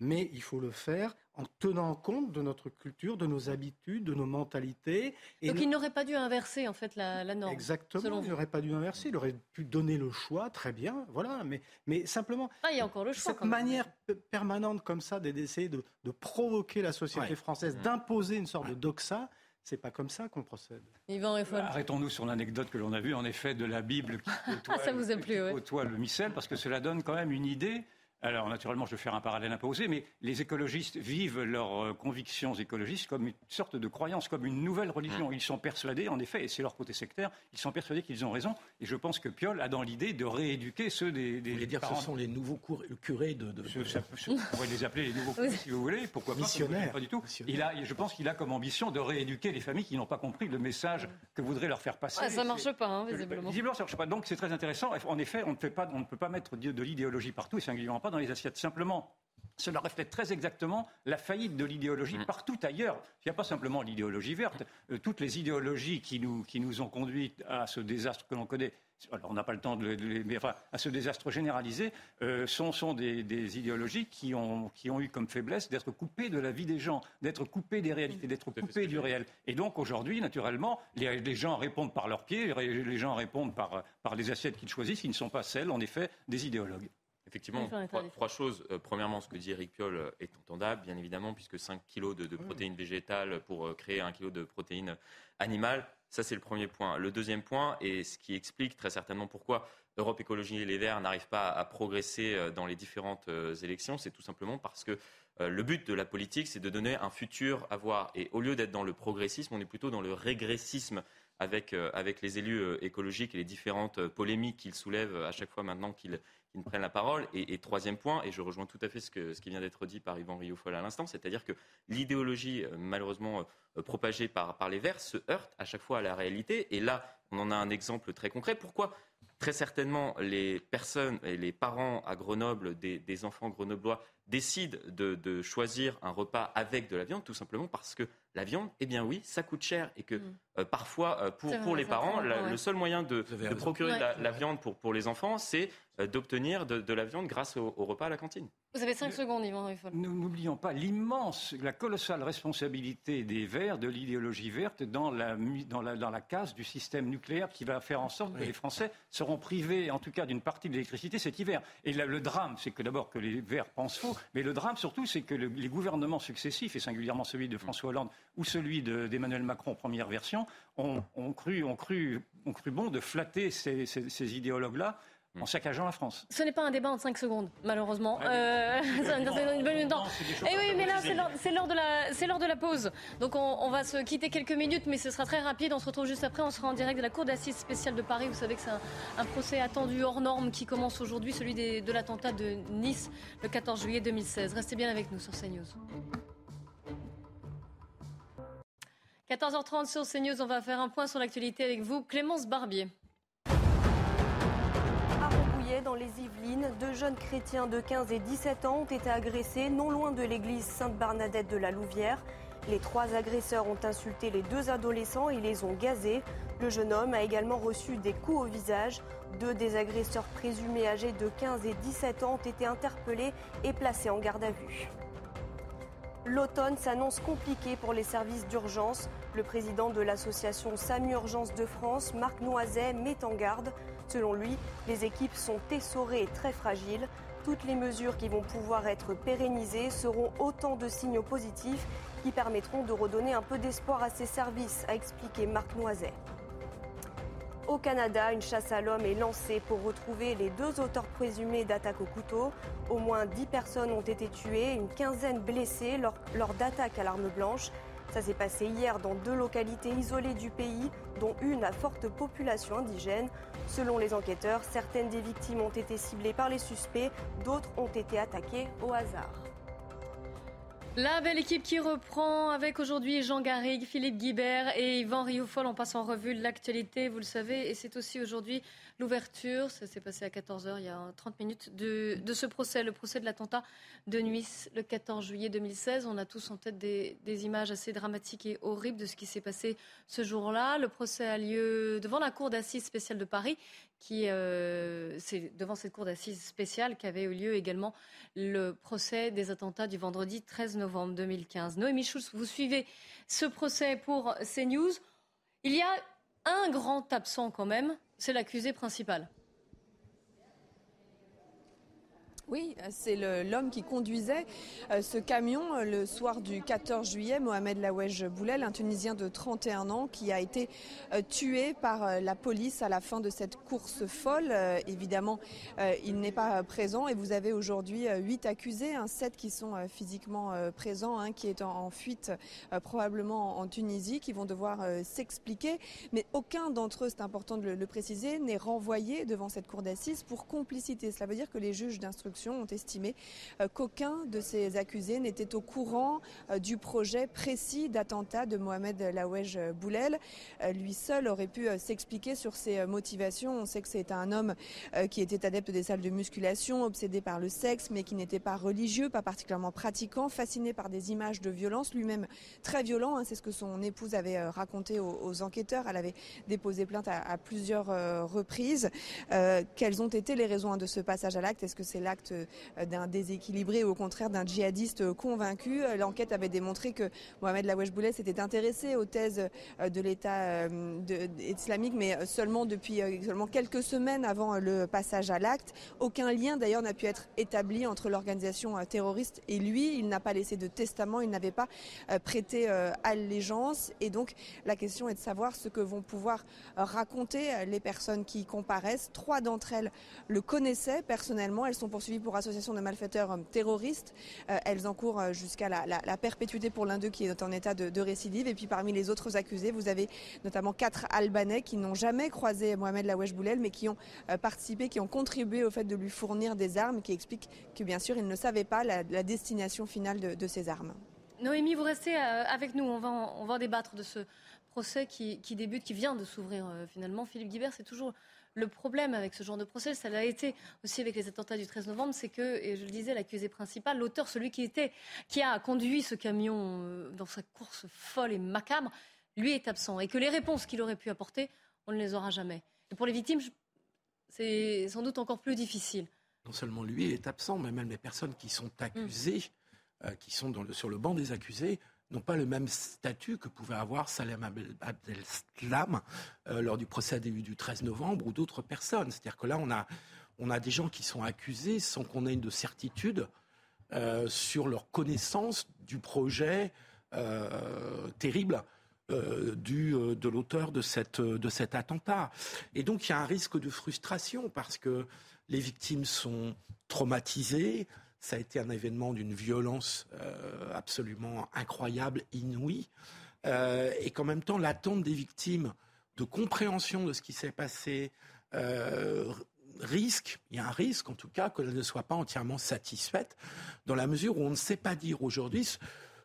[SPEAKER 10] Mais il faut le faire en tenant compte de notre culture, de nos habitudes, de nos mentalités. Et
[SPEAKER 1] Donc il n'aurait pas dû inverser en fait la, la norme.
[SPEAKER 10] Exactement,
[SPEAKER 1] selon
[SPEAKER 10] il n'aurait pas dû inverser, il aurait pu donner le choix, très bien, voilà, mais, mais simplement,
[SPEAKER 1] Ah, il y a encore le choix.
[SPEAKER 10] cette
[SPEAKER 1] même.
[SPEAKER 10] manière permanente comme ça d'essayer de, de provoquer la société
[SPEAKER 15] Ouais.
[SPEAKER 10] française, d'imposer une sorte de doxa, c'est pas comme ça qu'on procède.
[SPEAKER 1] Yvan.
[SPEAKER 16] Arrêtons-nous sur l'anecdote que l'on a vue, en effet, de la Bible qui côtoie,
[SPEAKER 1] Ah, ça vous a plu,
[SPEAKER 16] qui
[SPEAKER 1] ouais.
[SPEAKER 16] côtoie le missel, parce que cela donne quand même une idée. Alors, naturellement, je vais faire un parallèle un peu osé, mais les écologistes vivent leurs euh, convictions écologistes comme une sorte de croyance, comme une nouvelle religion. Ils sont persuadés, en effet, et c'est leur côté sectaire, ils sont persuadés qu'ils ont raison. Et je pense que Piolle a dans l'idée de rééduquer ceux des, des
[SPEAKER 15] Vous voulez dire que
[SPEAKER 16] parents.
[SPEAKER 15] ce sont les nouveaux curés de...
[SPEAKER 16] ça- on pourrait les appeler les nouveaux curés, si vous voulez. Pourquoi pas gêne Pas du tout. Il a, je pense qu'il a comme ambition de rééduquer les familles qui n'ont pas compris le message que voudrait leur faire passer.
[SPEAKER 1] Ah, ça marche pas, hein, visiblement.
[SPEAKER 16] Visiblement, ça marche pas. Donc c'est très intéressant. En effet, on ne, fait pas, on ne peut pas mettre de de l'idéologie partout, et singulièrement pas dans les assiettes. Simplement, cela reflète très exactement la faillite de l'idéologie partout ailleurs. Il n'y a pas simplement l'idéologie verte. Euh, toutes les idéologies qui nous, qui nous ont conduit à ce désastre que l'on connaît, alors on n'a pas le temps de les, mais enfin, à ce désastre généralisé, euh, sont, sont des, des idéologies qui ont, qui ont eu comme faiblesse d'être coupées de la vie des gens, d'être coupées des réalités, d'être coupées du réel. Et donc aujourd'hui, naturellement, les, les gens répondent par leurs pieds, les, les gens répondent par, par les assiettes qu'ils choisissent, qui ne sont pas celles, en effet, des idéologues.
[SPEAKER 14] Effectivement, trois, trois choses. Euh, premièrement, ce que dit Eric Piolle euh, est entendable, bien évidemment, puisque 5 kilos de, de protéines végétales pour euh, créer 1 kilo de protéines animales, ça c'est le premier point. Le deuxième point, et ce qui explique très certainement pourquoi Europe Écologie et les Verts n'arrivent pas à progresser dans les différentes élections, c'est tout simplement parce que le but de la politique, c'est de donner un futur à voir. Et au lieu d'être dans le progressisme, on est plutôt dans le régressisme avec, avec les élus écologiques et les différentes polémiques qu'ils soulèvent à chaque fois maintenant qu'ils qui ne prennent la parole. Et, troisième point, et je rejoins tout à fait ce, que, ce qui vient d'être dit par Yvan Rioufol à l'instant, c'est-à-dire que l'idéologie euh, malheureusement euh, propagée par, par les Verts se heurte à chaque fois à la réalité. Et là, on en a un exemple très concret. Pourquoi Très certainement, les personnes et les parents à Grenoble des, des enfants grenoblois décident de, de, choisir un repas avec de la viande, tout simplement parce que la viande, eh bien oui, ça coûte cher et que mm. euh, parfois, euh, pour, pour les parents, le seul moyen de, de procurer la, la, viande pour, pour les enfants, c'est euh, d'obtenir de, de, la viande grâce au, au, repas à la cantine.
[SPEAKER 1] Vous avez cinq secondes, Yvan
[SPEAKER 16] Nous n'oublions pas l'immense, la colossale responsabilité des Verts, de l'idéologie verte, dans la, dans, la, dans la casse du système nucléaire qui va faire en sorte que les Français seront privés, en tout cas, d'une partie de l'électricité cet hiver. Et le drame, c'est que d'abord que les Verts pensent faux, mais le drame surtout, c'est que le, les gouvernements successifs, et singulièrement celui de François Hollande, ou celui d'Emmanuel Macron en première version ont, cru, ont, cru, ont cru bon de flatter ces, ces, idéologues-là en saccageant la France.
[SPEAKER 1] Ce n'est pas un débat en 5 secondes, malheureusement. euh, une bonne Et eh oui, mais là, c'est l'heure de, la, de la pause. Donc, on, on, va se quitter quelques minutes, mais ce sera très rapide. On se retrouve juste après. On sera en direct de la Cour d'assises spéciale de Paris. Vous savez que c'est un, un, procès attendu hors norme qui commence aujourd'hui, celui des, de l'attentat de Nice le 14 juillet 2016. Restez bien avec nous sur CNews. 14h30 sur CNews, on va faire un point sur l'actualité avec vous, Clémence Barbier.
[SPEAKER 18] Dans les Yvelines, deux jeunes chrétiens de 15 et 17 ans ont été agressés non loin de l'église Sainte-Bernadette de la Louvière. Les trois agresseurs ont insulté les deux adolescents et les ont gazés. Le jeune homme a également reçu des coups au visage. Deux des agresseurs présumés âgés de 15 et 17 ans ont été interpellés et placés en garde à vue. L'automne s'annonce compliqué pour les services d'urgence. Le président de l'association SAMU Urgence de France, Marc Noiset, met en garde. Selon lui, les équipes sont essorées et très fragiles. Toutes les mesures qui vont pouvoir être pérennisées seront autant de signaux positifs qui permettront de redonner un peu d'espoir à ces services, a expliqué Marc Noiset. Au Canada, une chasse à l'homme est lancée pour retrouver les deux auteurs présumés d'attaques au couteau. Au moins 10 personnes ont été tuées, une quinzaine blessées lors, lors d'attaques à l'arme blanche. Ça s'est passé hier dans deux localités isolées du pays, dont une à forte population indigène. Selon les enquêteurs, certaines des victimes ont été ciblées par les suspects, d'autres ont été attaquées au hasard.
[SPEAKER 1] La belle équipe qui reprend avec aujourd'hui Jean Garrigue, Philippe Guibert et Yvan Rioufol. On passe en revue l'actualité, vous le savez, et c'est aussi aujourd'hui l'ouverture, ça s'est passé à 14h il y a 30 minutes, de, ce procès, le procès de l'attentat de Nuis le 14 juillet 2016. On a tous en tête des, images assez dramatiques et horribles de ce qui s'est passé ce jour-là. Le procès a lieu devant la Cour d'assises spéciale de Paris, qui euh, c'est devant cette Cour d'assises spéciale qu'avait eu lieu également le procès des attentats du vendredi 13 novembre 2015. Noémie Schulz, vous suivez ce procès pour CNews. Il y a un grand absent quand même, c'est l'accusé principal.
[SPEAKER 3] Oui, c'est l'homme qui conduisait euh, ce camion euh, le soir du 14 juillet, Mohamed Laouej Boulel, un Tunisien de 31 ans qui a été euh, tué par la police à la fin de cette course folle. Évidemment, il n'est pas présent et vous avez aujourd'hui huit accusés, un sept qui sont physiquement présents, qui est en fuite probablement en Tunisie, qui vont devoir s'expliquer. Mais aucun d'entre eux, c'est important de le préciser, n'est renvoyé devant cette cour d'assises pour complicité. Cela veut dire que les juges d'instruction ont estimé euh, qu'aucun de ces accusés n'était au courant euh, du projet précis d'attentat de Mohamed Laouej Boulel. Euh, lui seul aurait pu s'expliquer sur ses motivations. On sait que c'est un homme qui était adepte des salles de musculation, obsédé par le sexe, mais qui n'était pas religieux, pas particulièrement pratiquant, fasciné par des images de violence, lui-même très violent. Hein, c'est ce que son épouse avait raconté aux, enquêteurs. Elle avait déposé plainte à, plusieurs reprises. quelles ont été les raisons de ce passage à l'acte? Est-ce que c'est l'acte euh, d'un déséquilibré ou au contraire d'un djihadiste convaincu. Euh, l'enquête avait démontré que Mohamed Lawesh Boulet s'était intéressé aux thèses euh, de l'État islamique, mais seulement depuis seulement quelques semaines avant le passage à l'acte. Aucun lien d'ailleurs n'a pu être établi entre l'organisation terroriste et lui. Il n'a pas laissé de testament, il n'avait pas prêté allégeance. Et donc la question est de savoir ce que vont pouvoir raconter les personnes qui comparaissent. Trois d'entre elles le connaissaient personnellement. Elles sont poursuivies pour association de malfaiteurs terroristes. elles encourent jusqu'à la, perpétuité pour l'un d'eux qui est en état de, récidive. Et puis parmi les autres accusés, vous avez notamment quatre Albanais qui n'ont jamais croisé Mohamed Lawesh Boulel, mais qui ont participé, qui ont contribué au fait de lui fournir des armes, qui expliquent que bien sûr, ils ne savaient pas la, destination finale de, ces armes.
[SPEAKER 1] Noémie, vous restez avec nous. On va, on va débattre de ce procès qui, débute, qui vient de s'ouvrir finalement. Philippe Guibert, c'est toujours le problème avec ce genre de procès, ça l'a été aussi avec les attentats du 13 novembre, c'est que, et je le disais, l'accusé principal, l'auteur, celui qui était, qui a conduit ce camion euh, dans sa course folle et macabre, lui est absent. Et que les réponses qu'il aurait pu apporter, on ne les aura jamais. Et pour les victimes, c'est sans doute encore plus difficile.
[SPEAKER 15] Non seulement lui est absent, mais même les personnes qui sont accusées, euh, qui sont sur le banc des accusés, n'ont pas le même statut que pouvait avoir Salem Abdel-Slam euh, lors du procès du 13 novembre ou d'autres personnes. C'est-à-dire que là, on a, des gens qui sont accusés sans qu'on ait une certitude euh, sur leur connaissance du projet euh, terrible de l'auteur de, de cet attentat. Et donc, il y a un risque de frustration parce que les victimes sont traumatisées, ça a été un événement d'une violence euh, absolument incroyable, inouïe, euh, et qu'en même temps, l'attente des victimes de compréhension de ce qui s'est passé euh, risque, il y a un risque en tout cas, qu'elle ne soit pas entièrement satisfaite, dans la mesure où on ne sait pas dire aujourd'hui, ce,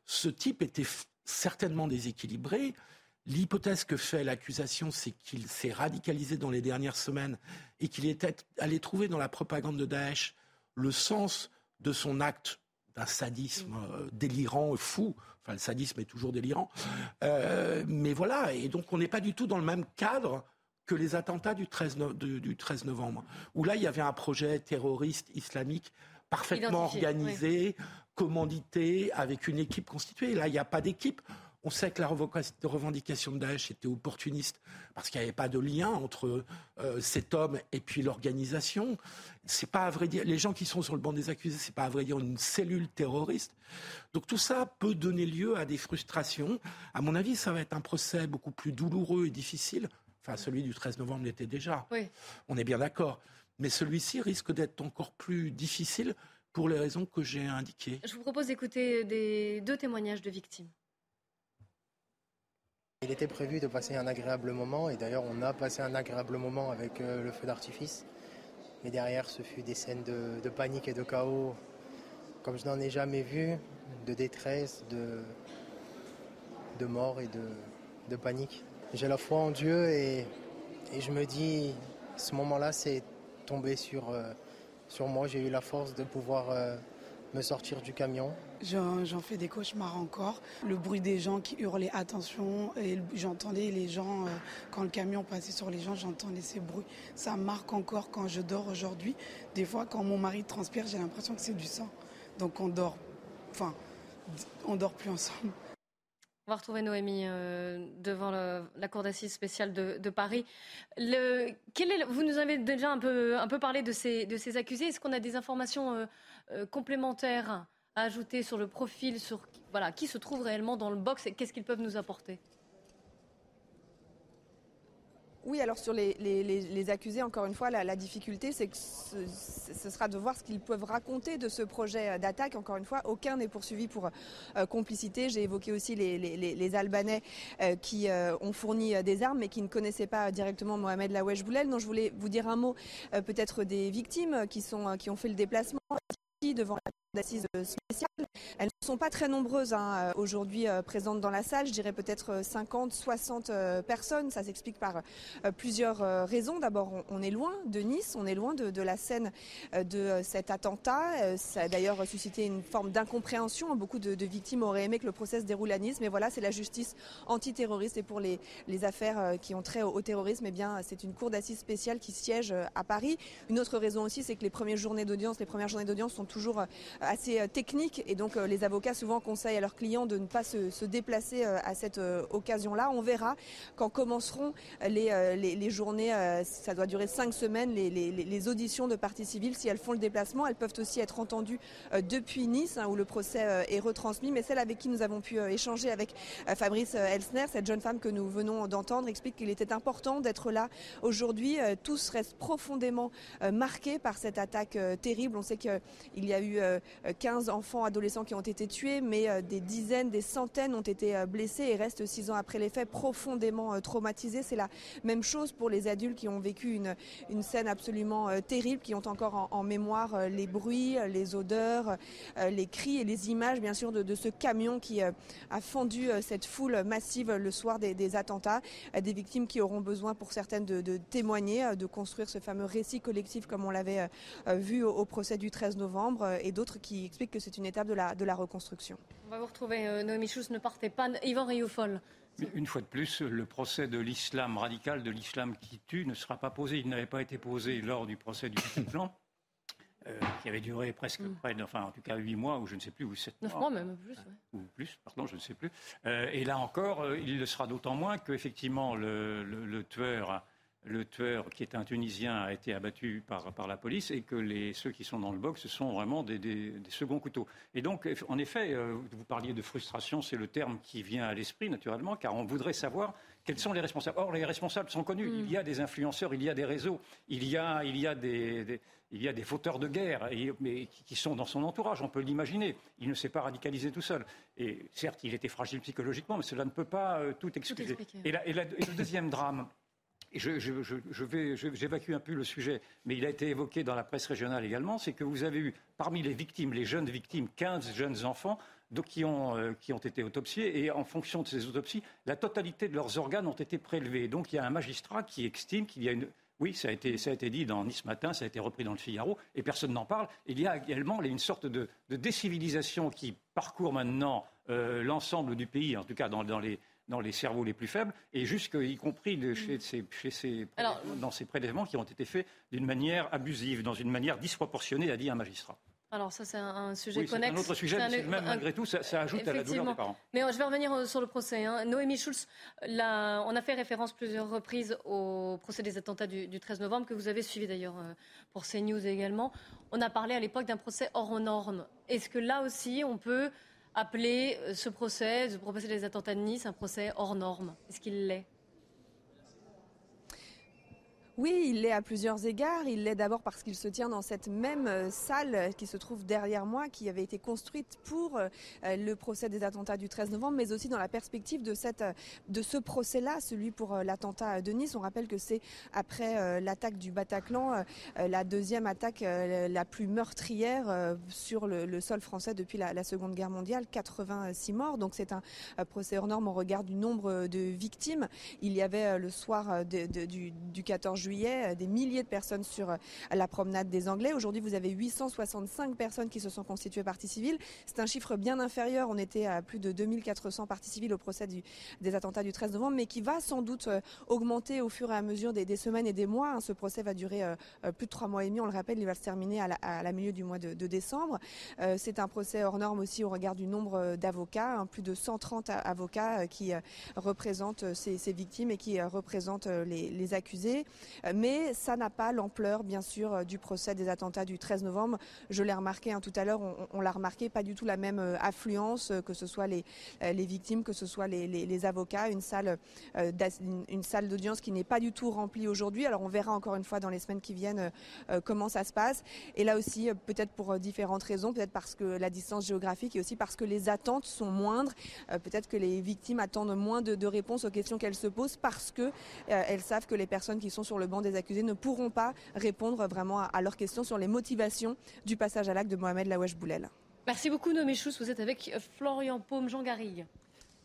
[SPEAKER 15] ce type était certainement déséquilibré. L'hypothèse que fait l'accusation, c'est qu'il s'est radicalisé dans les dernières semaines et qu'il était allé trouver dans la propagande de Daesh le sens de son acte d'un sadisme euh, délirant, fou. Enfin, le sadisme est toujours délirant. Euh, mais voilà, et donc on n'est pas du tout dans le même cadre que les attentats du 13, du 13 novembre, où là, il y avait un projet terroriste islamique parfaitement organisé, commandité, avec une équipe constituée. Là, il n'y a pas d'équipe. On sait que la revendication de Daesh était opportuniste parce qu'il n'y avait pas de lien entre euh, cet homme et puis l'organisation. C'est pas à vrai dire, les gens qui sont sur le banc des accusés, c'est pas à vrai dire une cellule terroriste. Donc tout ça peut donner lieu à des frustrations. À mon avis, ça va être un procès beaucoup plus douloureux et difficile. Enfin, celui du 13 novembre l'était déjà. On est bien d'accord. Mais celui-ci risque d'être encore plus difficile pour les raisons que j'ai indiquées.
[SPEAKER 1] Je vous propose d'écouter des deux témoignages de victimes.
[SPEAKER 19] Il était prévu de passer un agréable moment et d'ailleurs on a passé un agréable moment avec euh, le feu d'artifice. Mais derrière ce fut des scènes de, panique et de chaos comme je n'en ai jamais vu, de détresse, de, mort et de, panique. J'ai la foi en Dieu et, je me dis, ce moment-là c'est tombé sur, euh, moi. J'ai eu la force de pouvoir euh, me sortir du camion.
[SPEAKER 20] J'en fais des cauchemars encore. Le bruit des gens qui hurlaient attention, et j'entendais les gens, euh, quand le camion passait sur les gens, j'entendais ces bruits. Ça marque encore quand je dors aujourd'hui. Des fois, quand mon mari transpire, j'ai l'impression que c'est du sang. Donc on dort, enfin, on dort plus ensemble.
[SPEAKER 1] On va retrouver Noémie euh, devant la cour d'assises spéciale de, Paris. Le, quel est, vous nous avez déjà un peu, un peu parlé de ces, de ces accusés. Est-ce qu'on a des informations euh, euh, complémentaires à ajouter sur le profil, sur voilà, qui se trouve réellement dans le box et qu'est-ce qu'ils peuvent nous apporter?
[SPEAKER 3] Oui, alors sur les, accusés, encore une fois, la, difficulté, c'est que ce, sera de voir ce qu'ils peuvent raconter de ce projet euh, d'attaque. Encore une fois, aucun n'est poursuivi pour euh, complicité. J'ai évoqué aussi les, Albanais qui ont fourni des armes, mais qui ne connaissaient pas directement Mohamed Lawesh Boulel. Donc je voulais vous dire un mot peut-être des victimes qui, sont, qui ont fait le déplacement devant la d'assises spéciale. Elles ne sont pas très nombreuses hein, euh, aujourd'hui euh, présentes dans la salle. Je dirais peut-être 50, euh, 60 personnes. Ça s'explique par plusieurs raisons. D'abord, on, est loin de Nice, on est loin de, la scène de cet attentat. Ça a d'ailleurs suscité une forme d'incompréhension. Beaucoup de, victimes auraient aimé que le procès se déroule à Nice, mais voilà, c'est la justice antiterroriste. Et pour les, affaires qui ont trait au, terrorisme, eh c'est une cour d'assises spéciale qui siège à Paris. Une autre raison aussi, c'est que les premières journées d'audience, les premières journées d'audience sont toujours assez technique et donc les avocats souvent conseillent à leurs clients de ne pas se, déplacer à cette occasion-là. On verra quand commenceront les, les, journées, ça doit durer cinq semaines, les, les, auditions de parties civiles. Si elles font le déplacement, elles peuvent aussi être entendues depuis Nice hein, où le procès est retransmis. Mais celle avec qui nous avons pu échanger avec Fabrice Elsner, cette jeune femme que nous venons d'entendre, explique qu'il était important d'être là aujourd'hui. Tous restent profondément marqués par cette attaque terrible. On sait qu'il y a eu 15 enfants, adolescents qui ont été tués, mais des dizaines, des centaines ont été blessés et restent six ans après les faits profondément traumatisés. C'est la même chose pour les adultes qui ont vécu une, scène absolument terrible, qui ont encore en, mémoire les bruits, les odeurs, les cris et les images, bien sûr, de, ce camion qui a fendu cette foule massive le soir des, attentats. Des victimes qui auront besoin, pour certaines, de, témoigner, de construire ce fameux récit collectif comme on l'avait vu au, procès du 13 novembre, et d'autres qui expliquent que c'est une étape de la, de la reconstruction.
[SPEAKER 1] On va vous retrouver, Noémie Schulz, ne partez pas. Yvan Rioufol.
[SPEAKER 16] Une fois de plus, le procès de l'islam radical, de l'islam qui tue, ne sera pas posé. Il n'avait pas été posé lors du procès du plan. Euh, qui avait duré presque mm. près, enfin en tout cas huit mois, ou je ne sais plus, ou sept
[SPEAKER 1] mois. mois même, plus.
[SPEAKER 16] Ou plus, pardon, je ne sais plus. Euh, et là encore, euh, il le sera d'autant moins qu'effectivement le, le, tueur le tueur, qui est un Tunisien, a été abattu par, par la police et que les, ceux qui sont dans le box, ce sont vraiment des, des, des seconds couteaux. Et donc, en effet, vous parliez de frustration, c'est le terme qui vient à l'esprit, naturellement, car on voudrait savoir quels sont les responsables. Or, les responsables sont connus. Mm. Il y a des influenceurs, il y a des réseaux, il y a, il y a des il y a des fauteurs de guerre mais, qui sont dans son entourage, on peut l'imaginer. Il ne s'est pas radicalisé tout seul. Et certes, il était fragile psychologiquement, mais cela ne peut pas euh, tout excuser. et, le deuxième drame, et j'évacue un peu le sujet, mais il a été évoqué dans la presse régionale également, c'est que vous avez eu parmi les victimes, les jeunes victimes, 15 jeunes enfants qui, ont, euh, qui ont été autopsiés, et en fonction de ces autopsies, la totalité de leurs organes ont été prélevés. Donc il y a un magistrat qui estime qu'il y a une oui, ça a, été, ça a été dit dans Nice Matin, ça a été repris dans le Figaro, et personne n'en parle. Il y a également une sorte de, décivilisation qui parcourt maintenant euh, l'ensemble du pays, en tout cas dans, les, dans les cerveaux les plus faibles, et jusque, y compris chez, ces, chez dans ces prélèvements qui ont été faits d'une manière abusive, dans une manière disproportionnée, a dit un magistrat.
[SPEAKER 1] Alors ça, c'est un, sujet oui, connexe.
[SPEAKER 16] un autre sujet, mais même malgré tout, ça, ajoute à la douleur des parents.
[SPEAKER 1] Mais euh, je vais revenir euh, sur le procès. Hein. Noémie Schulz, on a fait référence plusieurs reprises au procès des attentats du, 13 novembre, que vous avez suivi d'ailleurs euh, pour CNews également. On a parlé à l'époque d'un procès hors normes. Est-ce que là aussi, on peut appeler ce procès, le procès des attentats de Nice, un procès hors normes Est-ce qu'il l'est?
[SPEAKER 3] Oui, il l'est à plusieurs égards. Il l'est d'abord parce qu'il se tient dans cette même euh, salle qui se trouve derrière moi, qui avait été construite pour euh, le procès des attentats du 13 novembre, mais aussi dans la perspective de, cette, de ce procès-là, celui pour euh, l'attentat de Nice. On rappelle que c'est après l'attaque du Bataclan, la deuxième attaque la plus meurtrière sur le, sol français depuis la, Seconde Guerre mondiale, 86 morts. Donc c'est un procès hors norme au regard du nombre de victimes. Il y avait le soir du, du 14 juillet juillet, euh, des milliers de personnes sur euh, la promenade des Anglais. Aujourd'hui, vous avez 865 personnes qui se sont constituées partie civile. C'est un chiffre bien inférieur. On était à plus de 2400 parties civiles au procès des attentats du 13 novembre, mais qui va sans doute euh, augmenter au fur et à mesure des, semaines et des mois. Hein. Ce procès va durer plus de trois mois et demi. On le rappelle, il va se terminer à la, milieu du mois de, décembre. C'est un procès hors norme aussi au regard du nombre d'avocats, hein. plus de 130 avocats qui représentent ces, victimes et qui représentent les, les accusés. Euh, mais ça n'a pas l'ampleur, bien sûr, euh, du procès des attentats du 13 novembre. Je l'ai remarqué hein, tout à l'heure, on, l'a remarqué, pas du tout la même euh, affluence, que ce soit les, victimes, que ce soit les, avocats, une salle, une salle d'audience qui n'est pas du tout remplie aujourd'hui. Alors on verra encore une fois dans les semaines qui viennent comment ça se passe. Et là aussi, peut-être pour différentes raisons, peut-être parce que la distance géographique et aussi parce que les attentes sont moindres. peut-être que les victimes attendent moins de, de réponses aux questions qu'elles se posent parce que elles savent que les personnes qui sont sur le banc des accusés ne pourront pas répondre vraiment à, leurs questions sur les motivations du passage à l'acte de Mohamed Lawesh Boulel.
[SPEAKER 1] Merci beaucoup, Noémie Chous. Vous êtes avec euh, Florian Paume, Jean Garrigue.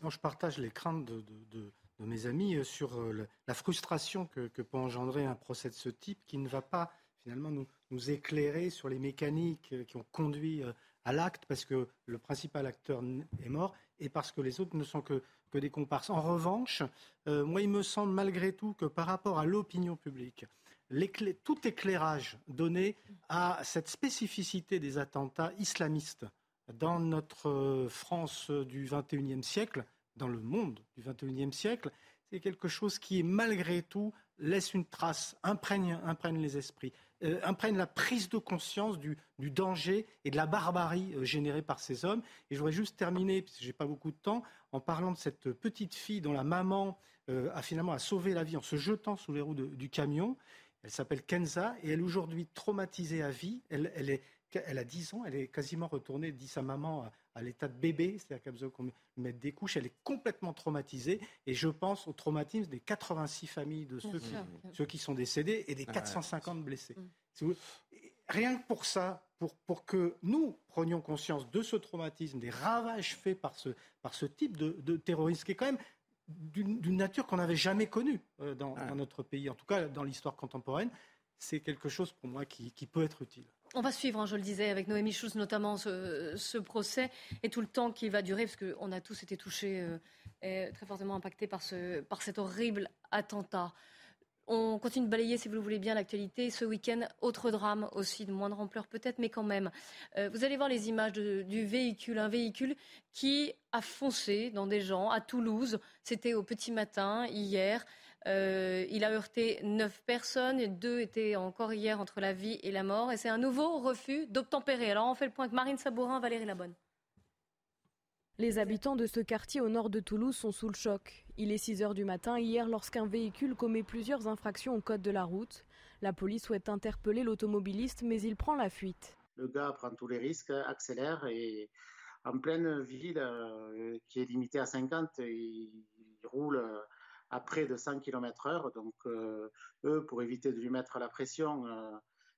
[SPEAKER 10] je partage les craintes de, mes amis euh, sur euh, la frustration que, peut engendrer un procès de ce type qui ne va pas finalement nous, nous éclairer sur les mécaniques qui ont conduit à l'acte parce que le principal acteur est mort et parce que les autres ne sont que, En revanche, moi, il me semble malgré tout que par rapport à l'opinion publique, tout éclairage donné à cette spécificité des attentats islamistes dans notre euh, France du XXIe siècle, dans le monde du XXIe siècle, c'est quelque chose qui, malgré tout, laisse une trace, imprègne les esprits, euh, imprègne la prise de conscience du, danger et de la barbarie euh, générée par ces hommes. Et je voudrais juste terminer, puisque je n'ai pas beaucoup de temps, en parlant de cette petite fille dont la maman a finalement sauvé la vie en se jetant sous les roues du camion. Elle s'appelle Kenza et elle est aujourd'hui traumatisée à vie. Elle, a 10 ans, elle est quasiment retournée, dit sa maman, l'état de bébé, c'est-à-dire qu'elle a besoin qu'on mette des couches. Elle est complètement traumatisée et je pense au traumatisme des 86 familles de ceux, qui, ceux qui, sont décédés et des 450 ah blessés. Mm. Rien que pour ça, pour, pour, que nous prenions conscience de ce traumatisme, des ravages faits par ce, par ce type de, de terrorisme, qui est quand même d'une nature qu'on n'avait jamais connue euh, dans, notre pays, en tout cas dans l'histoire contemporaine, c'est quelque chose pour moi qui, peut être utile.
[SPEAKER 1] On va suivre, hein, je le disais, avec Noémie Schulz notamment, ce, procès et tout le temps qui va durer, parce qu'on a tous été touchés euh, et très fortement impactés par, ce, par cet horrible attentat. On continue de balayer, si vous le voulez bien, l'actualité. Ce week-end, autre drame aussi, de moindre ampleur peut-être, mais quand même. Euh, vous allez voir les images du véhicule, un véhicule qui a foncé dans des gens à Toulouse. C'était au petit matin, hier. Euh, il a heurté neuf personnes, et deux étaient encore hier entre la vie et la mort. Et c'est un nouveau refus d'obtempérer. Alors on fait le point avec Marine Sabourin, Valérie Labonne.
[SPEAKER 11] Les habitants de ce quartier au nord de Toulouse sont sous le choc. Il est 6 heures du matin hier lorsqu'un véhicule commet plusieurs infractions au code de la route. La police souhaite interpeller l'automobiliste mais il prend la fuite.
[SPEAKER 21] Le gars prend tous les risques, accélère et en pleine ville euh, qui est limitée à 50, il, roule à près de 100 km heure. Donc euh, eux, pour éviter de lui mettre la pression, euh,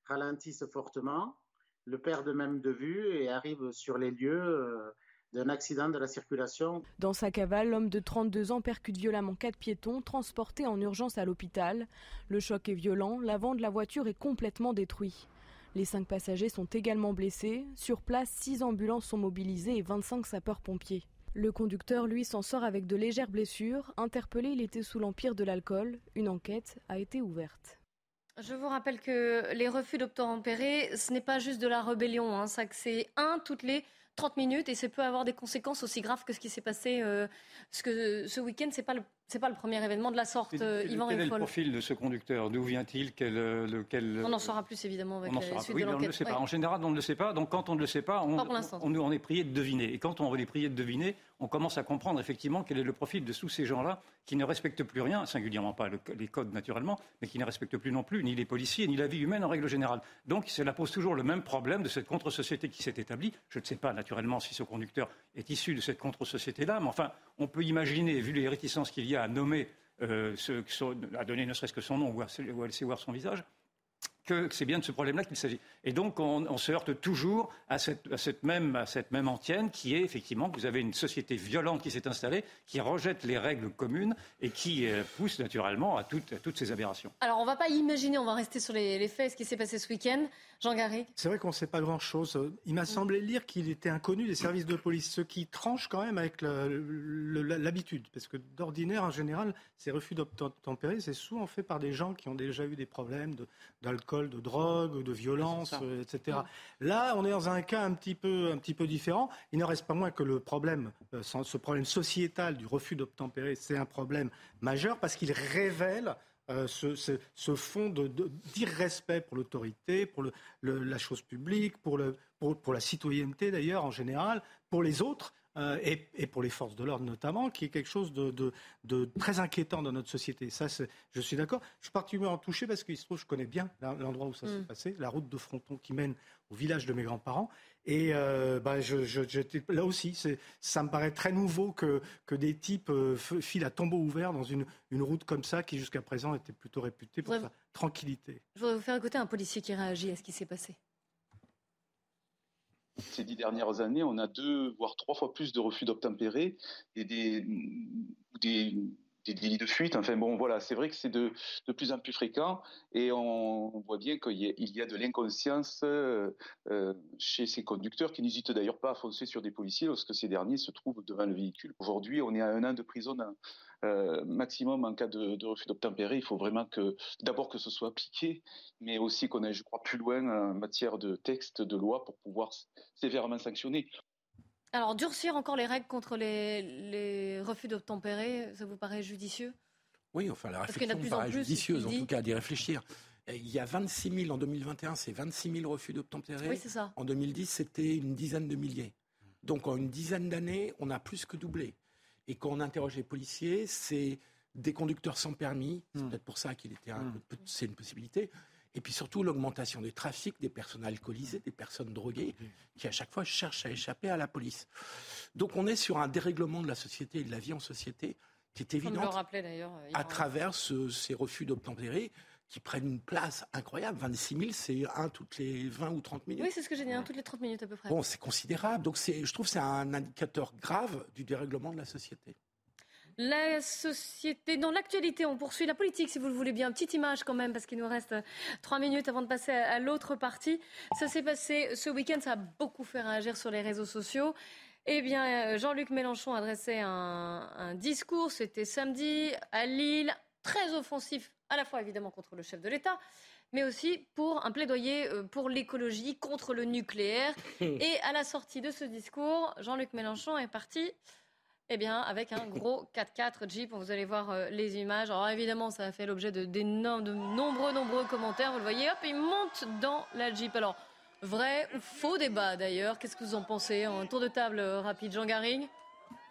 [SPEAKER 21] ralentissent fortement, le perdent même de vue et arrivent sur les lieux d'un accident de la circulation.
[SPEAKER 11] Dans sa cavale, l'homme de 32 ans percute violemment quatre piétons transportés en urgence à l'hôpital. Le choc est violent, l'avant de la voiture est complètement détruit. Les cinq passagers sont également blessés. Sur place, six ambulances sont mobilisées et 25 sapeurs-pompiers. Le conducteur, lui, s'en sort avec de légères blessures. Interpellé, il était sous l'empire de l'alcool. Une enquête a été ouverte.
[SPEAKER 1] Je vous rappelle que les refus d'obtempérer, ce n'est pas juste de la rébellion. Hein. C'est un toutes les 30 minutes et ça peut avoir des conséquences aussi graves que ce qui s'est passé euh, ce, ce week-end. C'est pas le c'est pas le premier événement de la sorte,
[SPEAKER 16] euh, Yvan Quel est le profil de ce conducteur? D'où vient-il? Quel, euh, lequel,
[SPEAKER 1] On en saura plus évidemment avec
[SPEAKER 16] on en suite oui, de on ne le sait pas. En général, on ne le sait pas. Donc quand on ne le sait pas, on, on, on, est prié de deviner. Et quand on est prié de deviner, on commence à comprendre effectivement quel est le profil de tous ces gens-là qui ne respectent plus rien, singulièrement pas les codes naturellement, mais qui ne respectent plus non plus ni les policiers ni la vie humaine en règle générale. Donc cela pose toujours le même problème de cette contre-société qui s'est établie. Je ne sais pas naturellement si ce conducteur est issu de cette contre-société-là, mais enfin, on peut imaginer, vu les réticences qu'il y a à nommer, euh, à donner ne serait-ce que son nom ou à laisser voir son visage, que c'est bien de ce problème-là qu'il s'agit. Et donc, on, se heurte toujours à cette, même, à cette même antienne qui est effectivement que vous avez une société violente qui s'est installée, qui rejette les règles communes et qui euh, pousse naturellement à, toutes ces aberrations.
[SPEAKER 1] Alors, on ne va pas imaginer, on va rester sur les, faits, ce qui s'est passé ce week-end. Jean Garrigue
[SPEAKER 10] C'est vrai qu'on ne sait pas grand-chose. Il m'a semblé lire qu'il était inconnu des services de police, ce qui tranche quand même avec l'habitude. Parce que d'ordinaire, en général, ces refus d'obtempérer, c'est souvent fait par des gens qui ont déjà eu des problèmes d'alcool de drogue, de violence, euh, etc. Là, on est dans un cas un petit peu, un petit peu différent. Il ne reste pas moins que le problème, euh, ce problème sociétal du refus d'obtempérer, c'est un problème majeur parce qu'il révèle euh, ce, fond d'irrespect pour l'autorité, pour la chose publique, pour, le, pour la citoyenneté d'ailleurs en général, pour les autres. Euh, et, pour les forces de l'ordre notamment, qui est quelque chose de, très inquiétant dans notre société. Ça, je suis d'accord. Je suis particulièrement touché parce qu'il se trouve, je connais bien l'endroit où ça s'est mm. passé, la route de Fronton qui mène au village de mes grands-parents. Et euh, bah, là aussi, ça me paraît très nouveau que, des types euh, filent à tombeau ouvert dans une, route comme ça, qui jusqu'à présent était plutôt réputée pour sa tranquillité.
[SPEAKER 1] Je voudrais vous faire écouter un policier qui réagit à ce qui s'est passé.
[SPEAKER 22] Ces dix dernières années, on a deux, voire trois fois plus de refus d'obtempérer et des, délits de fuite. Enfin bon, voilà, c'est vrai que c'est de, plus en plus fréquent et on, voit bien qu'il y, y, a de l'inconscience euh, euh, chez ces conducteurs qui n'hésitent d'ailleurs pas à foncer sur des policiers lorsque ces derniers se trouvent devant le véhicule. Aujourd'hui, on est à un an de prison maximum en cas de, de refus d'obtempérer. Il faut vraiment que, d'abord que ce soit appliqué, mais aussi qu'on aille, je crois, plus loin en matière de texte, de loi pour pouvoir sévèrement sanctionner.
[SPEAKER 1] Alors, durcir encore les règles contre les, les refus d'obtempérer, ça vous paraît judicieux?
[SPEAKER 15] Oui, enfin, la
[SPEAKER 1] Parce qu'il y en a
[SPEAKER 15] réflexion me
[SPEAKER 1] en
[SPEAKER 15] paraît
[SPEAKER 1] plus,
[SPEAKER 15] judicieuse, en tout cas, d'y réfléchir. Il y a 26 000 en 2021, c'est 26 000 refus d'obtempérer.
[SPEAKER 1] Oui, c'est ça.
[SPEAKER 15] En 2010, c'était une dizaine de milliers. Donc en une dizaine d'années, on a plus que doublé. Et quand on interroge les policiers, c'est des conducteurs sans permis. C'est
[SPEAKER 1] Hmm.
[SPEAKER 15] peut-être pour ça qu'il était un peu- c'est une possibilité. Et puis surtout l'augmentation des trafics, des personnes alcoolisées, des personnes droguées, qui à chaque fois cherchent à échapper à la police. Donc on est sur un dérèglement de la société et de la vie en société qui est évident
[SPEAKER 1] euh,
[SPEAKER 15] à travers ce- ces refus d'obtempérer qui prennent une place incroyable. 26 000, c'est un toutes les 20 ou 30 minutes.
[SPEAKER 1] Oui, c'est ce que j'ai dit, hein, toutes les 30 minutes à peu près.
[SPEAKER 15] Bon, c'est considérable. Donc, je trouve que c'est un indicateur grave du dérèglement de la société.
[SPEAKER 1] La société, dans l'actualité, on poursuit la politique, si vous le voulez bien. Petite image quand même, parce qu'il nous reste euh, trois minutes avant de passer à, à l'autre partie. Ça s'est passé ce week-end, ça a beaucoup fait réagir sur les réseaux sociaux. Eh bien, euh, Jean-Luc Mélenchon adressait un, un discours, c'était samedi, à Lille, très offensif, à la fois évidemment contre le chef de l'État, mais aussi pour un plaidoyer euh, pour l'écologie, contre le nucléaire. Et à la sortie de ce discours, Jean-Luc Mélenchon est parti eh bien, avec un gros 4x4 Jeep, vous allez voir euh, les images. Alors évidemment, ça a fait l'objet de, nombreux, nombreux commentaires. Vous le voyez, hop, il monte dans la Jeep. Alors, vrai ou faux débat d'ailleurs Qu'est-ce que vous en pensez? Un tour de table euh, rapide, Jean Garing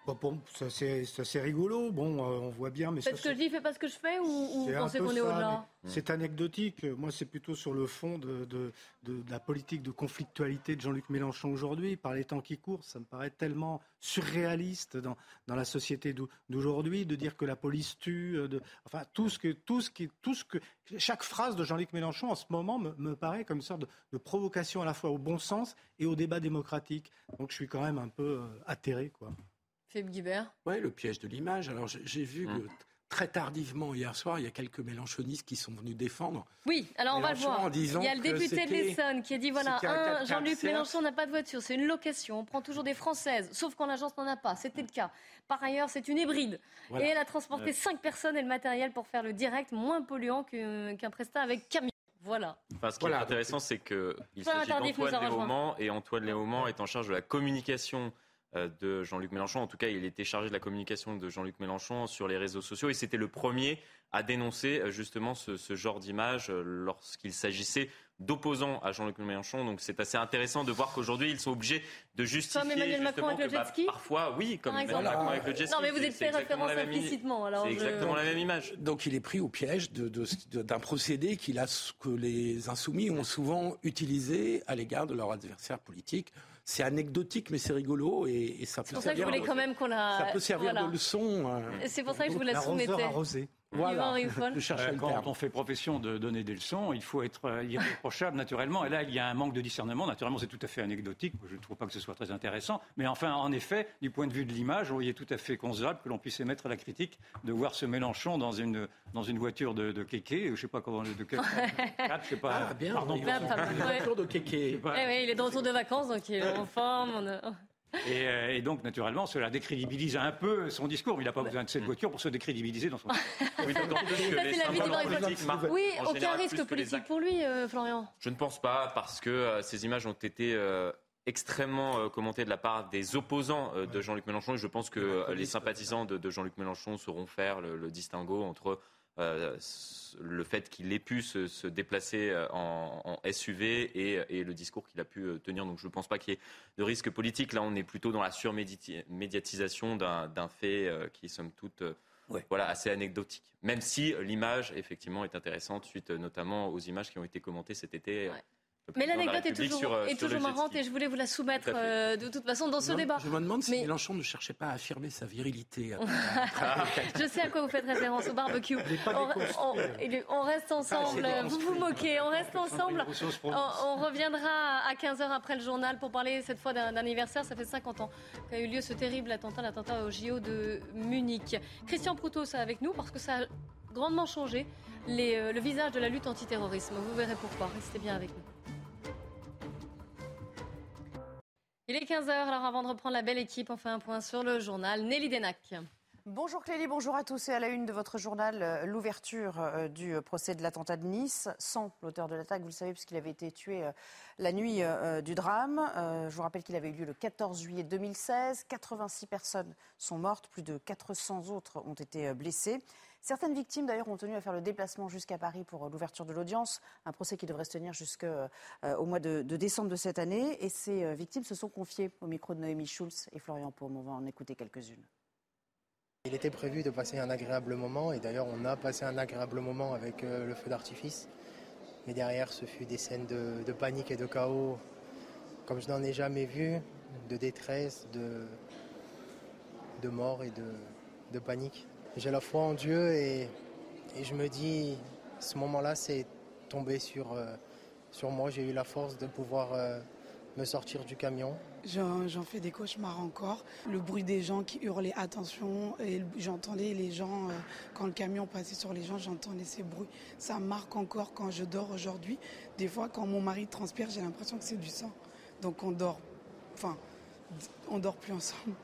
[SPEAKER 10] Bon, bon, ça, c'est rigolo. Bon, euh, on voit bien, mais
[SPEAKER 1] Faites ce que je dis, faites pas ce que je fais ou, ou vous pensez qu'on est au-delà
[SPEAKER 10] mais C'est anecdotique. Moi, c'est plutôt sur le fond de, de- de- de la politique de conflictualité de Jean-Luc Mélenchon aujourd'hui. Par les temps qui courent, ça me paraît tellement surréaliste dans, dans la société d'au- d'aujourd'hui de dire que la police tue. euh, enfin, tout ce que, tout ce qui, tout ce que, chaque phrase de Jean-Luc Mélenchon en ce moment me, me paraît comme une sorte de, de provocation à la fois au bon sens et au débat démocratique. Donc, je suis quand même un peu euh, atterré, quoi.
[SPEAKER 1] Philippe Guibert
[SPEAKER 15] Oui, le piège de l'image. Alors, j'ai, vu
[SPEAKER 1] Mmh.
[SPEAKER 15] que très tardivement, hier soir, il y a quelques mélanchonistes qui sont venus défendre.
[SPEAKER 1] Oui, alors on va le voir. Il y a le député de l'Essonne qui a dit voilà,
[SPEAKER 15] c'était un
[SPEAKER 1] un,
[SPEAKER 15] 4x4
[SPEAKER 1] Jean-Luc. Mélenchon n'a pas de voiture, c'est une location, on prend toujours des françaises, sauf quand l'agence n'en a pas, c'était le cas. Par ailleurs, c'est une hybride.
[SPEAKER 15] Voilà.
[SPEAKER 1] Et elle a transporté
[SPEAKER 15] Ouais.
[SPEAKER 1] cinq personnes et le matériel pour faire le direct moins polluant que- qu'un prestat avec camion. Voilà.
[SPEAKER 14] Enfin, ce qui
[SPEAKER 15] Voilà,
[SPEAKER 14] est intéressant, c'est qu'il s'agit d'Antoine. Léaumont et Antoine Léaumont est en charge de la communication euh, de Jean-Luc Mélenchon. En tout cas, il était chargé de la communication de Jean-Luc Mélenchon sur les réseaux sociaux et c'était le premier à dénoncer euh, justement ce, ce genre d'image euh, lorsqu'il s'agissait d'opposants à Jean-Luc Mélenchon. Donc c'est assez intéressant de voir qu'aujourd'hui, ils sont obligés de justifier
[SPEAKER 1] Comme Emmanuel Macron
[SPEAKER 14] justement
[SPEAKER 1] avec le
[SPEAKER 14] que, bah,
[SPEAKER 1] jet ski
[SPEAKER 14] parfois, oui, comme
[SPEAKER 1] Par
[SPEAKER 14] Emmanuel. Macron avec le jet ski.
[SPEAKER 1] Non, mais vous
[SPEAKER 14] c'est-
[SPEAKER 1] êtes fait
[SPEAKER 14] exactement
[SPEAKER 1] référence
[SPEAKER 14] la même i-
[SPEAKER 1] implicitement.
[SPEAKER 14] C'est
[SPEAKER 1] je-
[SPEAKER 14] exactement la même image.
[SPEAKER 15] Donc il est pris au piège de- de- de- d'un procédé qu'il a, que les insoumis ont souvent utilisé à l'égard de leurs adversaires politiques. C'est anecdotique, mais c'est rigolo et, et ça peut
[SPEAKER 1] C'est pour ça que je
[SPEAKER 15] servir.
[SPEAKER 1] voulais quand même qu'on la.
[SPEAKER 15] Ça peut servir
[SPEAKER 1] voilà.
[SPEAKER 15] de leçon. euh,
[SPEAKER 1] c'est pour ça que je vous la soumettais.
[SPEAKER 15] arrosé. Voilà. Je
[SPEAKER 16] Euh, Quand
[SPEAKER 15] terme.
[SPEAKER 16] on fait profession de donner des leçons, il faut être euh, irréprochable naturellement. Et là, il y a un manque de discernement. Naturellement, c'est tout à fait anecdotique. Je ne trouve pas que ce soit très intéressant. Mais enfin, en effet, du point de vue de l'image, il est tout à fait concevable que l'on puisse émettre la critique de voir ce Mélenchon dans une, dans une voiture de, de kéké. Je ne sais pas comment. De quel, quatre, je sais pas.
[SPEAKER 15] Ah, bien,
[SPEAKER 16] Pardon.
[SPEAKER 15] il
[SPEAKER 16] sais pas.
[SPEAKER 1] Eh oui, il est de retour de vacances, donc il est en forme. on a-
[SPEAKER 16] Et, euh, et donc, naturellement, cela décrédibilise un peu son discours. Il n'a pas besoin de cette voiture pour se décrédibiliser dans son discours.
[SPEAKER 14] Oui,
[SPEAKER 1] Ça, la aucun risque politique pour lui, euh, Florian.
[SPEAKER 14] Je ne pense pas parce que euh, ces images ont été euh, extrêmement euh, commentées de la part des opposants euh, de Jean-Luc Mélenchon. Et je pense que euh, les sympathisants de, de Jean-Luc Mélenchon sauront faire le, le distinguo entre euh, le fait qu'il ait pu se, se déplacer euh, en, en SUV et, et le discours qu'il a pu euh, tenir. Donc je ne pense pas qu'il y ait de risque politique. Là, on est plutôt dans la surmédiatisation d'un fait qui est somme toute voilà, assez anecdotique. Même si l'image, effectivement, est intéressante, suite notamment aux images qui ont été commentées cet été.
[SPEAKER 1] Mais
[SPEAKER 14] la
[SPEAKER 1] l'anecdote est
[SPEAKER 14] République
[SPEAKER 1] toujours,
[SPEAKER 14] sur, euh,
[SPEAKER 1] est
[SPEAKER 14] sur le
[SPEAKER 1] toujours marrante et je voulais vous la soumettre
[SPEAKER 14] Tout
[SPEAKER 1] euh, de toute façon dans ce
[SPEAKER 15] Je
[SPEAKER 1] débat.
[SPEAKER 15] Je me demande si
[SPEAKER 1] Mais-
[SPEAKER 15] Mélenchon ne cherchait pas à affirmer sa virilité.
[SPEAKER 1] Je sais à quoi vous faites référence au barbecue. On, reste ensemble.
[SPEAKER 15] assez
[SPEAKER 1] vous vous moquez. On reste ensemble. On, on reviendra à 15h après le journal pour parler cette fois d'un anniversaire. Ça fait 50 ans qu'a eu lieu ce terrible attentat, l'attentat au JO de Munich. Christian Proutot est avec nous parce que ça a grandement changé les, euh, le visage de la lutte antiterrorisme. Vous verrez pourquoi. Restez bien avec nous. Il est 15h, alors avant de reprendre la belle équipe, on fait un point sur le journal. Nelly Denac.
[SPEAKER 2] Bonjour Clélie, bonjour à tous. Et à la une de votre journal, euh, l'ouverture euh, du procès de l'attentat de Nice, sans l'auteur de l'attaque, vous le savez, puisqu'il avait été tué euh, la nuit du drame. Je vous rappelle qu'il avait eu lieu le 14 juillet 2016. 86 personnes sont mortes, plus de 400 autres ont été blessées. Certaines victimes, d'ailleurs, ont tenu à faire le déplacement jusqu'à Paris pour l'ouverture de l'audience, un procès qui devrait se tenir jusqu'au mois de, décembre de cette année. Et ces victimes se sont confiées au micro de Noémie Schulz et Florian Paume. On va en écouter quelques-unes.
[SPEAKER 19] Il était prévu de passer un agréable moment et d'ailleurs on a passé un agréable moment avec euh, le feu d'artifice. Mais derrière ce fut des scènes de, panique et de chaos comme je n'en ai jamais vu, de détresse, de mort et de, panique. J'ai la foi en Dieu et, je me dis, ce moment-là c'est tombé sur, euh, sur moi. J'ai eu la force de pouvoir euh, me sortir du camion.
[SPEAKER 20] J'en fais des cauchemars encore. Le bruit des gens qui hurlaient attention, et j'entendais les gens, euh, quand le camion passait sur les gens, j'entendais ces bruits. Ça marque encore quand je dors aujourd'hui. Des fois, quand mon mari transpire, j'ai l'impression que c'est du sang. Donc on dort, enfin, on dort plus ensemble.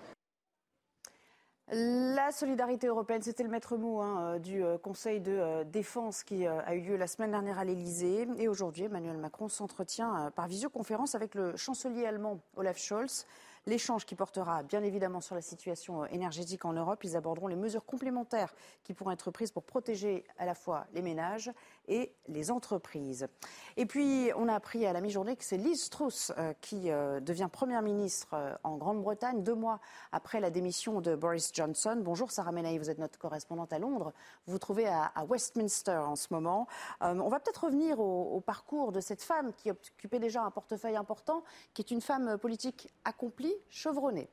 [SPEAKER 2] La solidarité européenne, c'était le maître mot hein, euh, du euh, Conseil de euh, défense qui a eu lieu la semaine dernière à l'Elysée. Et aujourd'hui, Emmanuel Macron s'entretient par visioconférence avec le chancelier allemand Olaf Scholz. L'échange qui portera bien évidemment sur la situation énergétique en Europe. Ils aborderont les mesures complémentaires qui pourront être prises pour protéger à la fois les ménages et les entreprises. Et puis, on a appris à la mi-journée que c'est Liz Truss euh, qui euh, devient Première ministre euh, en Grande-Bretagne, deux mois après la démission de Boris Johnson. Bonjour Sarah Menaï, vous êtes notre correspondante à Londres. Vous vous trouvez à, Westminster en ce moment. on va peut-être revenir au, au, parcours de cette femme qui occupait déjà un portefeuille important, qui est une femme politique accomplie, chevronnée.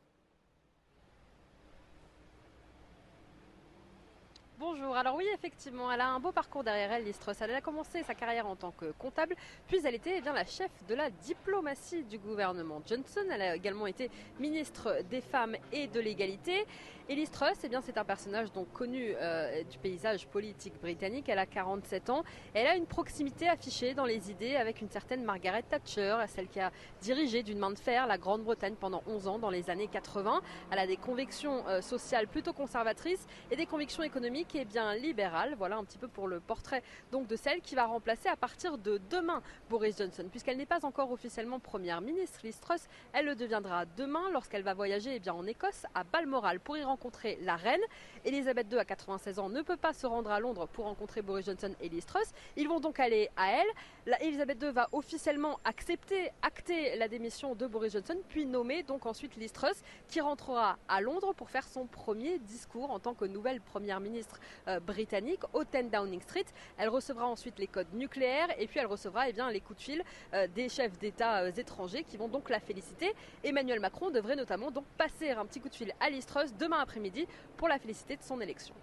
[SPEAKER 9] Bonjour. Alors oui, effectivement, elle a un beau parcours derrière elle, Listros. Elle a commencé sa carrière en tant que comptable, puis elle était eh la chef de la diplomatie du gouvernement Johnson. Elle a également été ministre des Femmes et de l'égalité. Elise Truss, eh c'est un personnage donc connu euh, du paysage politique britannique. Elle a 47 ans. Elle a une proximité affichée dans les idées avec une certaine Margaret Thatcher, celle qui a dirigé d'une main de fer la Grande-Bretagne pendant 11 ans dans les années 80. Elle a des convictions euh, sociales plutôt conservatrices et des convictions économiques et eh bien libérales. Voilà un petit peu pour le portrait donc de celle qui va remplacer à partir de demain Boris Johnson, puisqu'elle n'est pas encore officiellement première ministre. Liz Truss, elle le deviendra demain lorsqu'elle va voyager eh en Écosse à Balmoral pour y rencontrer rencontrer la reine. Elisabeth II, à 96 ans, ne peut pas se rendre à Londres pour rencontrer Boris Johnson et Liz Truss. Ils vont donc aller à elle. La Elisabeth II va officiellement accepter, acter la démission de Boris Johnson, puis nommer donc ensuite Liz Truss, qui rentrera à Londres pour faire son premier discours en tant que nouvelle première ministre euh, britannique au 10 Downing Street. Elle recevra ensuite les codes nucléaires et puis elle recevra eh bien, les coups de fil euh, des chefs d'État euh, étrangers qui vont donc la féliciter. Emmanuel Macron devrait notamment donc passer un petit coup de fil à Liz Truss demain après-midi pour la féliciter de son élection.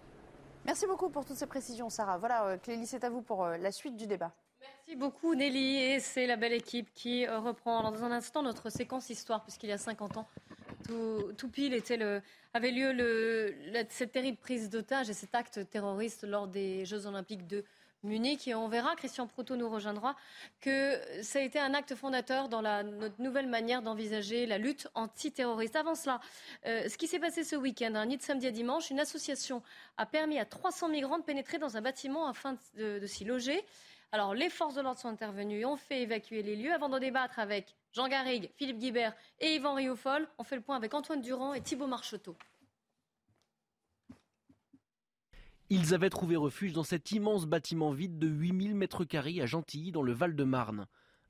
[SPEAKER 2] Merci beaucoup pour toutes ces précisions, Sarah. Voilà, Clélie, c'est à vous pour la suite du débat.
[SPEAKER 1] Merci beaucoup, Nelly. Et c'est la belle équipe qui euh, reprend dans un instant notre séquence histoire, puisqu'il y a 50 ans, tout, pile avait lieu cette terrible prise d'otage et cet acte terroriste lors des Jeux Olympiques de Munich. Et on verra, Christian Proto nous rejoindra, que ça a été un acte fondateur dans notre nouvelle manière d'envisager la lutte antiterroriste. Avant cela, euh, ce qui s'est passé ce week-end, un nid de samedi à dimanche, une association a permis à 300 migrants de pénétrer dans un bâtiment afin de, s'y loger. Alors, les forces de l'ordre sont intervenues et ont fait évacuer les lieux. Avant de débattre avec Jean Garrigue, Philippe Guibert et Yvan Riofol, on fait le point avec Antoine Durand et Thibault Marcheteau.
[SPEAKER 23] Ils avaient trouvé refuge dans cet immense bâtiment vide de 8000 mètres carrés à Gentilly dans le Val-de-Marne.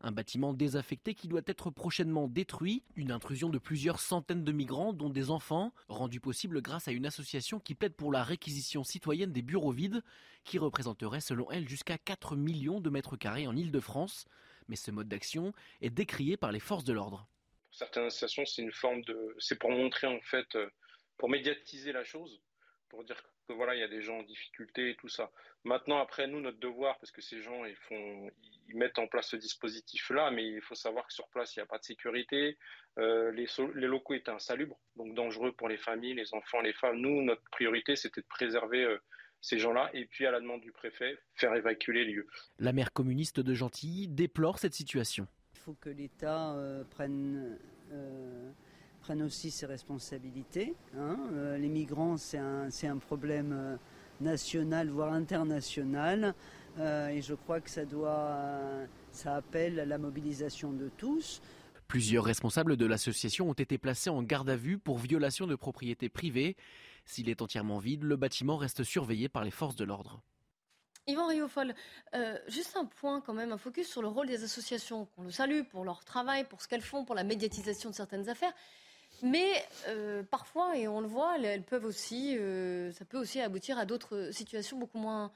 [SPEAKER 23] Un bâtiment désaffecté qui doit être prochainement détruit, une intrusion de plusieurs centaines de migrants, dont des enfants, rendue possible grâce à une association qui plaide pour la réquisition citoyenne des bureaux vides, qui représenterait selon elle jusqu'à 4 millions de mètres carrés en Ile-de-France. Mais ce mode d'action est décrié par les forces de l'ordre.
[SPEAKER 24] Pour certaines associations, c'est une forme de. C'est pour montrer en fait, euh, pour médiatiser la chose, pour dire que voilà, il y a des gens en difficulté et tout ça. Maintenant, après, nous, notre devoir, parce que ces gens, ils font, ils mettent en place ce dispositif-là, mais il faut savoir que sur place, il n'y a pas de sécurité. Euh, les, les, locaux étaient insalubres, donc dangereux pour les familles, les enfants, les femmes. Nous, notre priorité, c'était de préserver euh, ces gens-là, et puis, à la demande du préfet, faire évacuer les lieux.
[SPEAKER 23] La maire communiste de Gentilly déplore cette situation.
[SPEAKER 25] Il faut que l'État euh, prenne
[SPEAKER 26] prenne aussi ses responsabilités. Hein. Euh, les migrants, c'est un, un, problème euh, national, voire international. Euh, et je crois que ça, doit, ça appelle à la mobilisation de tous.
[SPEAKER 23] Plusieurs responsables de l'association ont été placés en garde à vue pour violation de propriété privée. S'il est entièrement vide, le bâtiment reste surveillé par les forces de l'ordre.
[SPEAKER 1] Yvan Riofol, euh, juste un point quand même, un focus sur le rôle des associations, qu'on le salue pour leur travail, pour ce qu'elles font, pour la médiatisation de certaines affaires. Mais euh, parfois, et on le voit, elles peuvent aussi, euh, ça peut aussi aboutir à d'autres situations beaucoup moins,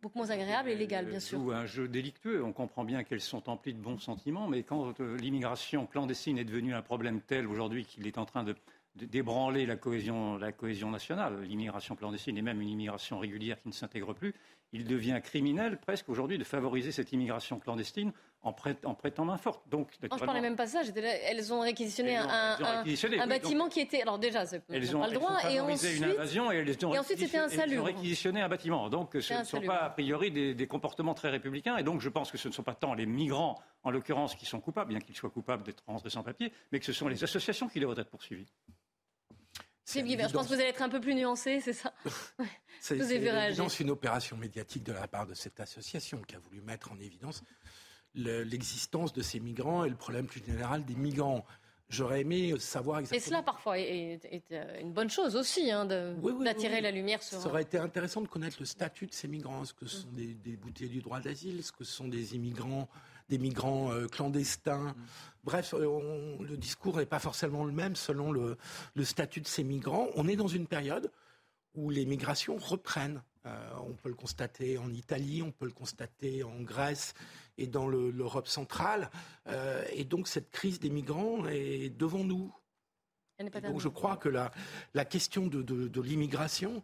[SPEAKER 1] beaucoup moins agréables et légales, bien sûr.
[SPEAKER 16] Ou un jeu délictueux. On comprend bien qu'elles sont emplies de bons sentiments, mais quand l'immigration clandestine est devenue un problème tel aujourd'hui qu'il est en train de d'ébranler la cohésion, la cohésion nationale, l'immigration clandestine et même une immigration régulière qui ne s'intègre plus, il devient criminel presque aujourd'hui de favoriser cette immigration clandestine en, prêtant main forte.
[SPEAKER 1] Donc, non, je parlais même pas de ça. Elles ont réquisitionné un, bâtiment qui était. Alors déjà,
[SPEAKER 16] elles ont
[SPEAKER 1] pas le droit.
[SPEAKER 16] et ensuite, une invasion et, elles ont
[SPEAKER 1] et ensuite c'était un salut.
[SPEAKER 16] Elles ont réquisitionné un bâtiment. Donc ce ne sont pas a priori des, des, comportements très républicains. Et donc je pense que ce ne sont pas tant les migrants, en l'occurrence, qui sont coupables, bien qu'ils soient coupables d'être rentrés sans papier, mais que ce sont les associations qui devraient être poursuivies.
[SPEAKER 1] C'est je pense que vous allez être un peu plus nuancé, c'est ça?
[SPEAKER 15] C'est une opération médiatique de la part de cette association qui a voulu mettre en évidence l'existence de ces migrants et le problème plus général des migrants. J'aurais aimé savoir exactement.
[SPEAKER 1] Et cela, parfois, est, euh, une bonne chose aussi, hein, d'attirer la lumière sur.
[SPEAKER 15] Ça aurait été intéressant de connaître le statut de ces migrants. Est-ce que ce sont des, des bouteilles du droit d'asile? Est-ce que ce sont des immigrants des migrants euh, clandestins? Bref, euh, le discours n'est pas forcément le même selon le, statut de ces migrants. On est dans une période où les migrations reprennent. Euh, on peut le constater en Italie, on peut le constater en Grèce et dans l'Europe centrale. et donc cette crise des migrants est devant nous donc je crois que la, la question de, de, l'immigration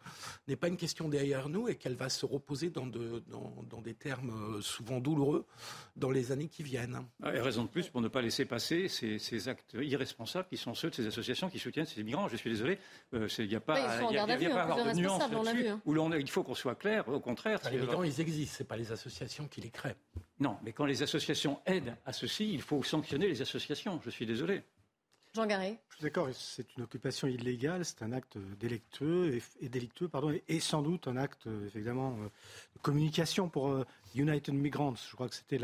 [SPEAKER 15] n'est pas une question derrière nous et qu'elle va se reposer dans, de, dans, dans, des termes euh, souvent douloureux dans les années qui viennent.
[SPEAKER 16] Ah, et raison de plus pour ne pas laisser passer ces, ces, actes irresponsables qui sont ceux de ces associations qui soutiennent ces migrants. Je suis désolé, euh, il n'y a pas,
[SPEAKER 1] à avoir de nuance là-dessus.
[SPEAKER 16] Hein. Où il faut qu'on soit clair, au contraire.
[SPEAKER 15] les migrants, ils existent, ce pas les associations qui les créent.
[SPEAKER 16] Non, mais quand les associations aident à ceci, il faut sanctionner les associations. Je suis désolé.
[SPEAKER 1] Jean Garret.
[SPEAKER 10] Je suis d'accord, c'est une occupation illégale, c'est un acte délictueux et, délictueux, pardon, et, sans doute un acte évidemment euh, de communication pour euh, United Migrants. Je crois que c'était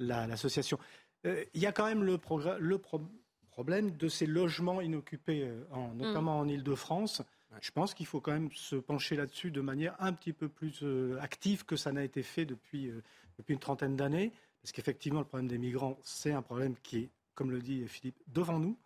[SPEAKER 10] l'association. La, euh, il y a quand même le, le problème de ces logements inoccupés, en, notamment en Île-de-France. Je pense qu'il faut quand même se pencher là-dessus de manière un petit peu plus active que ça n'a été fait depuis, depuis une trentaine d'années. Parce qu'effectivement, le problème des migrants, c'est un problème qui est comme le dit Philippe, devant nous.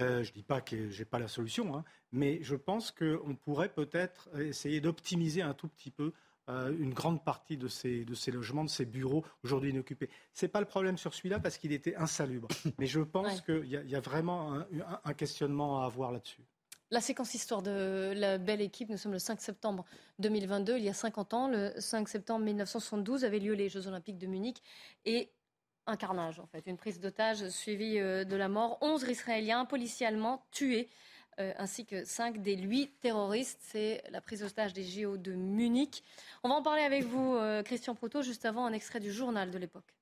[SPEAKER 10] Euh, je ne dis pas que je n'ai pas la solution, hein, mais je pense qu'on pourrait peut-être essayer d'optimiser un tout petit peu euh, une grande partie de ces, de ces logements, de ces bureaux aujourd'hui inoccupés. Ce n'est pas le problème sur celui-là parce qu'il était insalubre. Mais je pense qu'il y, y, a vraiment un, un, questionnement à avoir là-dessus.
[SPEAKER 1] La séquence histoire de la belle équipe, nous sommes le 5 septembre 2022, il y a 50 ans. Le 5 septembre 1972 avaient lieu les Jeux Olympiques de Munich et un carnage, en fait, une prise d'otage suivie euh, de la mort. 11 Israéliens, policiers tués, euh, ainsi que 5 des 8 terroristes. C'est la prise d'otage des JO de Munich. On va en parler avec vous, euh, Christian Proto, juste avant un extrait du journal de l'époque.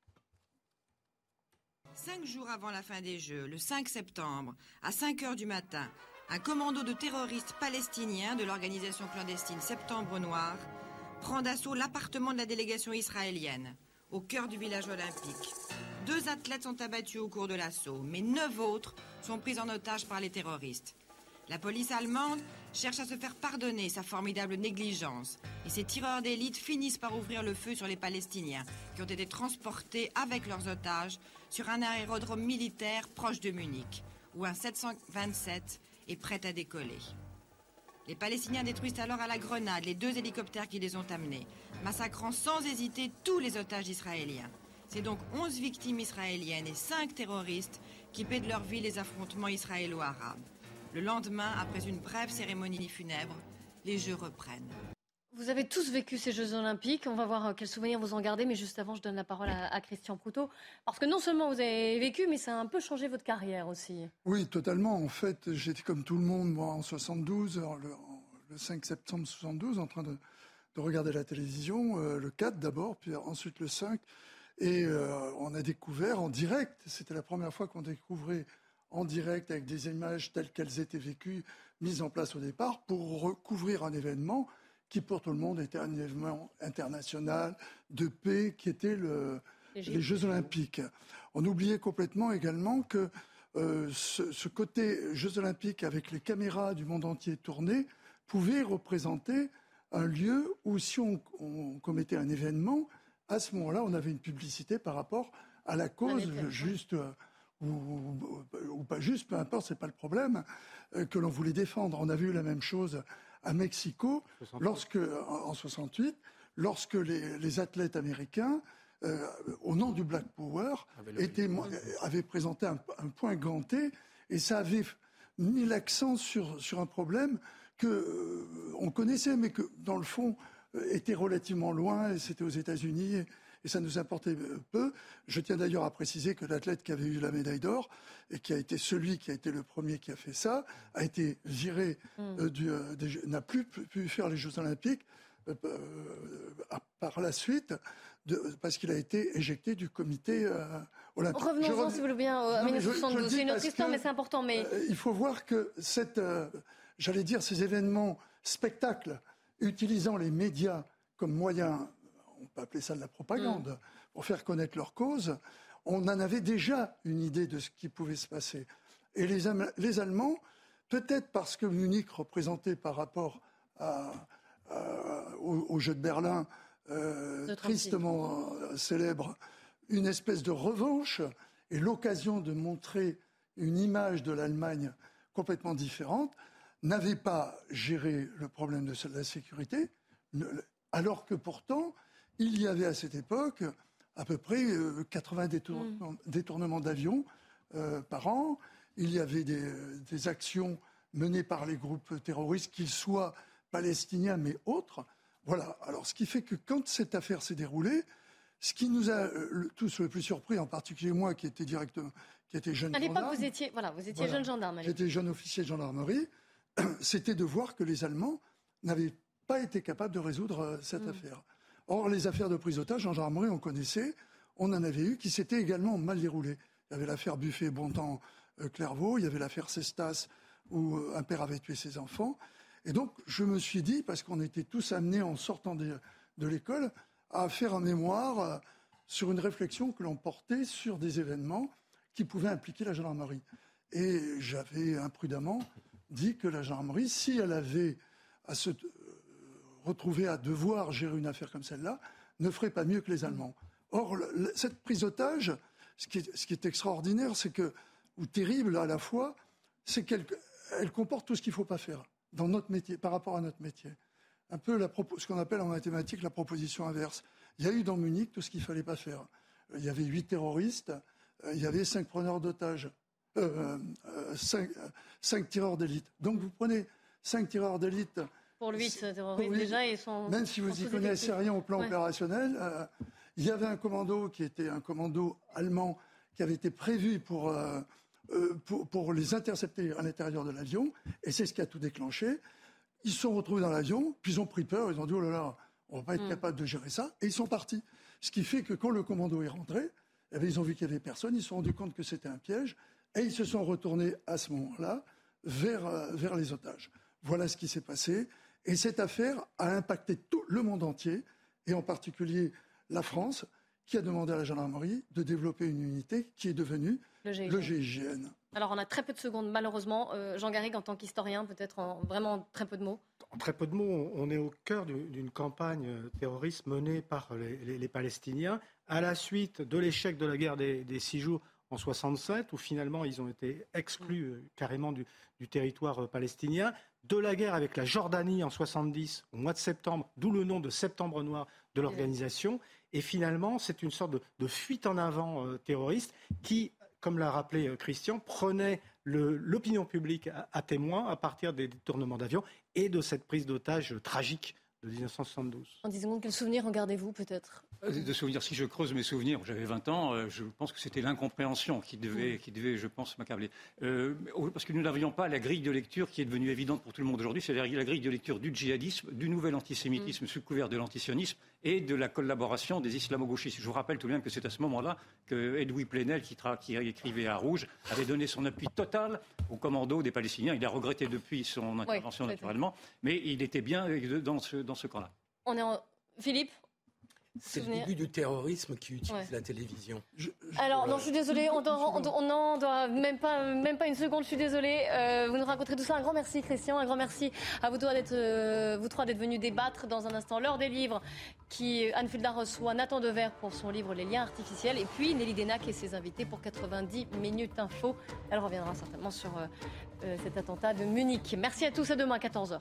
[SPEAKER 27] Cinq jours avant la fin des Jeux, le 5 septembre, à 5 heures du matin, un commando de terroristes palestiniens de l'organisation clandestine Septembre Noir prend d'assaut l'appartement de la délégation israélienne au cœur du village olympique. Deux athlètes sont abattus au cours de l'assaut, mais neuf autres sont pris en otage par les terroristes. La police allemande cherche à se faire pardonner sa formidable négligence et ses tireurs d'élite finissent par ouvrir le feu sur les Palestiniens qui ont été transportés avec leurs otages sur un aérodrome militaire proche de Munich où un 727 est prêt à décoller. Les Palestiniens détruisent alors à la grenade les deux hélicoptères qui les ont amenés, massacrant sans hésiter tous les otages israéliens. C'est donc 11 victimes israéliennes et 5 terroristes qui paient de leur vie les affrontements israélo-arabes. Le lendemain, après une brève cérémonie funèbre, les Jeux reprennent.
[SPEAKER 1] Vous avez tous vécu ces Jeux Olympiques. On va voir euh, quels souvenirs vous en gardez. Mais juste avant, je donne la parole à, Christian Proutot. Parce que non seulement vous avez vécu, mais ça a un peu changé votre carrière aussi.
[SPEAKER 28] Oui, totalement. En fait, j'étais comme tout le monde, moi, en 72, le, 5 septembre 72, en train de, regarder la télévision. Euh, le 4 d'abord, puis ensuite le 5. Et euh, on a découvert en direct, c'était la première fois qu'on découvrait en direct avec des images telles qu'elles étaient vécues, mises en place au départ, pour recouvrir un événement qui pour tout le monde était un événement international de paix, qui était le, les Jeux olympiques. On oubliait complètement également que euh, ce, côté Jeux olympiques avec les caméras du monde entier tournées pouvait représenter un lieu où si on, commettait un événement, à ce moment-là, on avait une publicité par rapport à la cause, juste euh, ou, pas juste, peu importe, c'est pas le problème, euh, que l'on voulait défendre. On a vu la même chose à Mexico, lorsque, en, 68, lorsque les, athlètes américains, euh, au nom du Black Power, avaient présenté un, point ganté, et ça avait mis l'accent sur, sur un problème que euh, on connaissait, mais que dans le fond euh, était relativement loin, et c'était aux États-Unis. Et, ça nous importait peu. Je tiens d'ailleurs à préciser que l'athlète qui avait eu la médaille d'or et qui a été celui qui a été le premier qui a fait ça a été viré mm. euh, n'a plus pu faire les Jeux Olympiques par la suite parce qu'il a été éjecté du comité olympique.
[SPEAKER 1] Revenons-en, si vous voulez bien, à 1972. C'est une autre histoire, mais c'est important. Mais...
[SPEAKER 28] il faut voir que cette j'allais dire, ces événements spectacles utilisant les médias comme moyen, peut appeler ça de la propagande, mm. pour faire connaître leur cause, on en avait déjà une idée de ce qui pouvait se passer. Et les, les Allemands, peut-être parce que Munich représentait par rapport au, jeu de Berlin, euh, tristement euh, célèbre, une espèce de revanche et l'occasion de montrer une image de l'Allemagne complètement différente, n'avait pas géré le problème de la sécurité, alors que pourtant, il y avait à cette époque à peu près 80 euh, mm. détournements d'avions euh, par an. Il y avait des, actions menées par les groupes terroristes, qu'ils soient palestiniens mais autres. Voilà. Alors, ce qui fait que quand cette affaire s'est déroulée, ce qui nous a euh, tous le plus surpris, en particulier moi qui étais directement, qui était jeune
[SPEAKER 1] à l'époque, vous étiez, voilà, vous étiez jeune gendarme.
[SPEAKER 28] J'étais jeune officier de gendarmerie. c'était de voir que les Allemands n'avaient pas été capables de résoudre euh, cette mm. affaire. Or, les affaires de prise d'otage en gendarmerie, on connaissait, on en avait eu qui s'étaient également mal déroulées. Il y avait l'affaire Buffet-Bontemps-Clairvaux, il y avait l'affaire Cestas, où euh, un père avait tué ses enfants. Et donc, je me suis dit, parce qu'on était tous amenés en sortant de, l'école, à faire un mémoire euh, sur une réflexion que l'on portait sur des événements qui pouvaient impliquer la gendarmerie. Et j'avais imprudemment dit que la gendarmerie, si elle avait à se retrouver à devoir gérer une affaire comme celle-là, ne ferait pas mieux que les Allemands. Or, cette prise d'otage, ce, qui est extraordinaire, c'est que, ou terrible à la fois, c'est qu'elle elle comporte tout ce qu'il ne faut pas faire dans notre métier, par rapport à notre métier. Un peu ce qu'on appelle en mathématiques la proposition inverse. Il y a eu dans Munich tout ce qu'il ne fallait pas faire. Il y avait huit terroristes, euh, il y avait cinq preneurs d'otages. Euh, euh, cinq, tireurs d'élite. Donc vous prenez cinq tireurs d'élite.
[SPEAKER 1] Pour lui, terroristes déjà, ils sont.
[SPEAKER 28] Même si vous n'y connaissez rien au plan opérationnel, euh, il y avait un commando qui était un commando allemand qui avait été prévu pour, pour, pour, les intercepter à l'intérieur de l'avion, et c'est ce qui a tout déclenché. Ils se sont retrouvés dans l'avion, puis ils ont pris peur, ils ont dit oh là là, on va pas être mm. capable de gérer ça, et ils sont partis. Ce qui fait que quand le commando est rentré, eh ils ont vu qu'il n'y avait personne, ils se sont rendus compte que c'était un piège, et ils se sont retournés à ce moment-là vers, euh, vers les otages. Voilà ce qui s'est passé. Et cette affaire a impacté tout le monde entier, et en particulier la France, qui a demandé à la gendarmerie de développer une unité qui est devenue le GIGN.
[SPEAKER 1] Alors, on a très peu de secondes, malheureusement. Euh, Jean Garrigue, en tant qu'historien, peut-être en vraiment très peu de mots.
[SPEAKER 10] En très peu de mots, on est au cœur d'une campagne terroriste menée par les, Palestiniens à la suite de l'échec de la guerre des, des six jours en 67, où finalement ils ont été exclus euh, carrément du, territoire euh, palestinien, de la guerre avec la Jordanie en 70, au mois de septembre, d'où le nom de Septembre Noir de l'organisation. Et finalement, c'est une sorte de, fuite en avant euh, terroriste qui, comme l'a rappelé Christian, prenait l'opinion publique à, témoin à partir des détournements d'avions et de cette prise d'otage tragique de 1972.
[SPEAKER 1] En 10 secondes, quel souvenir regardez-vous peut-être?
[SPEAKER 16] Euh, De souvenirs, si je creuse mes souvenirs, j'avais 20 ans, euh, je pense que c'était l'incompréhension qui devait, qui devait, je pense, m'accabler. Euh, parce que nous n'avions pas la grille de lecture qui est devenue évidente pour tout le monde aujourd'hui, c'est-à-dire la grille de lecture du djihadisme, du nouvel antisémitisme sous couvert de l'antisionisme et de la collaboration des islamo-gauchistes. Je vous rappelle tout de même que c'est à ce moment-là que Edoui Plenel, qui, tra- qui écrivait à Rouge, avait donné son appui total au commando des Palestiniens. Il a regretté depuis son intervention, naturellement, mais il était bien euh, dans ce, dans ce camp-là.
[SPEAKER 1] On est en... Philippe?
[SPEAKER 15] C'est le début du terrorisme qui utilise
[SPEAKER 1] Ouais.
[SPEAKER 15] la télévision.
[SPEAKER 1] Alors, non, je suis désolée, on doit, on doit- on n'en doit même pas, même pas une seconde, je suis désolée. Euh, vous nous raconterez tout ça. Un grand merci, Christian. Un grand merci à vous trois d'être, euh, vous trois d'être venus débattre dans un instant l'heure des livres qui, Anne Fulda reçoit Nathan Dever pour son livre Les liens artificiels et puis Nelly Denac et ses invités pour 90 minutes info. Elle reviendra certainement sur euh, euh, cet attentat de Munich. Merci à tous, à demain, 14h.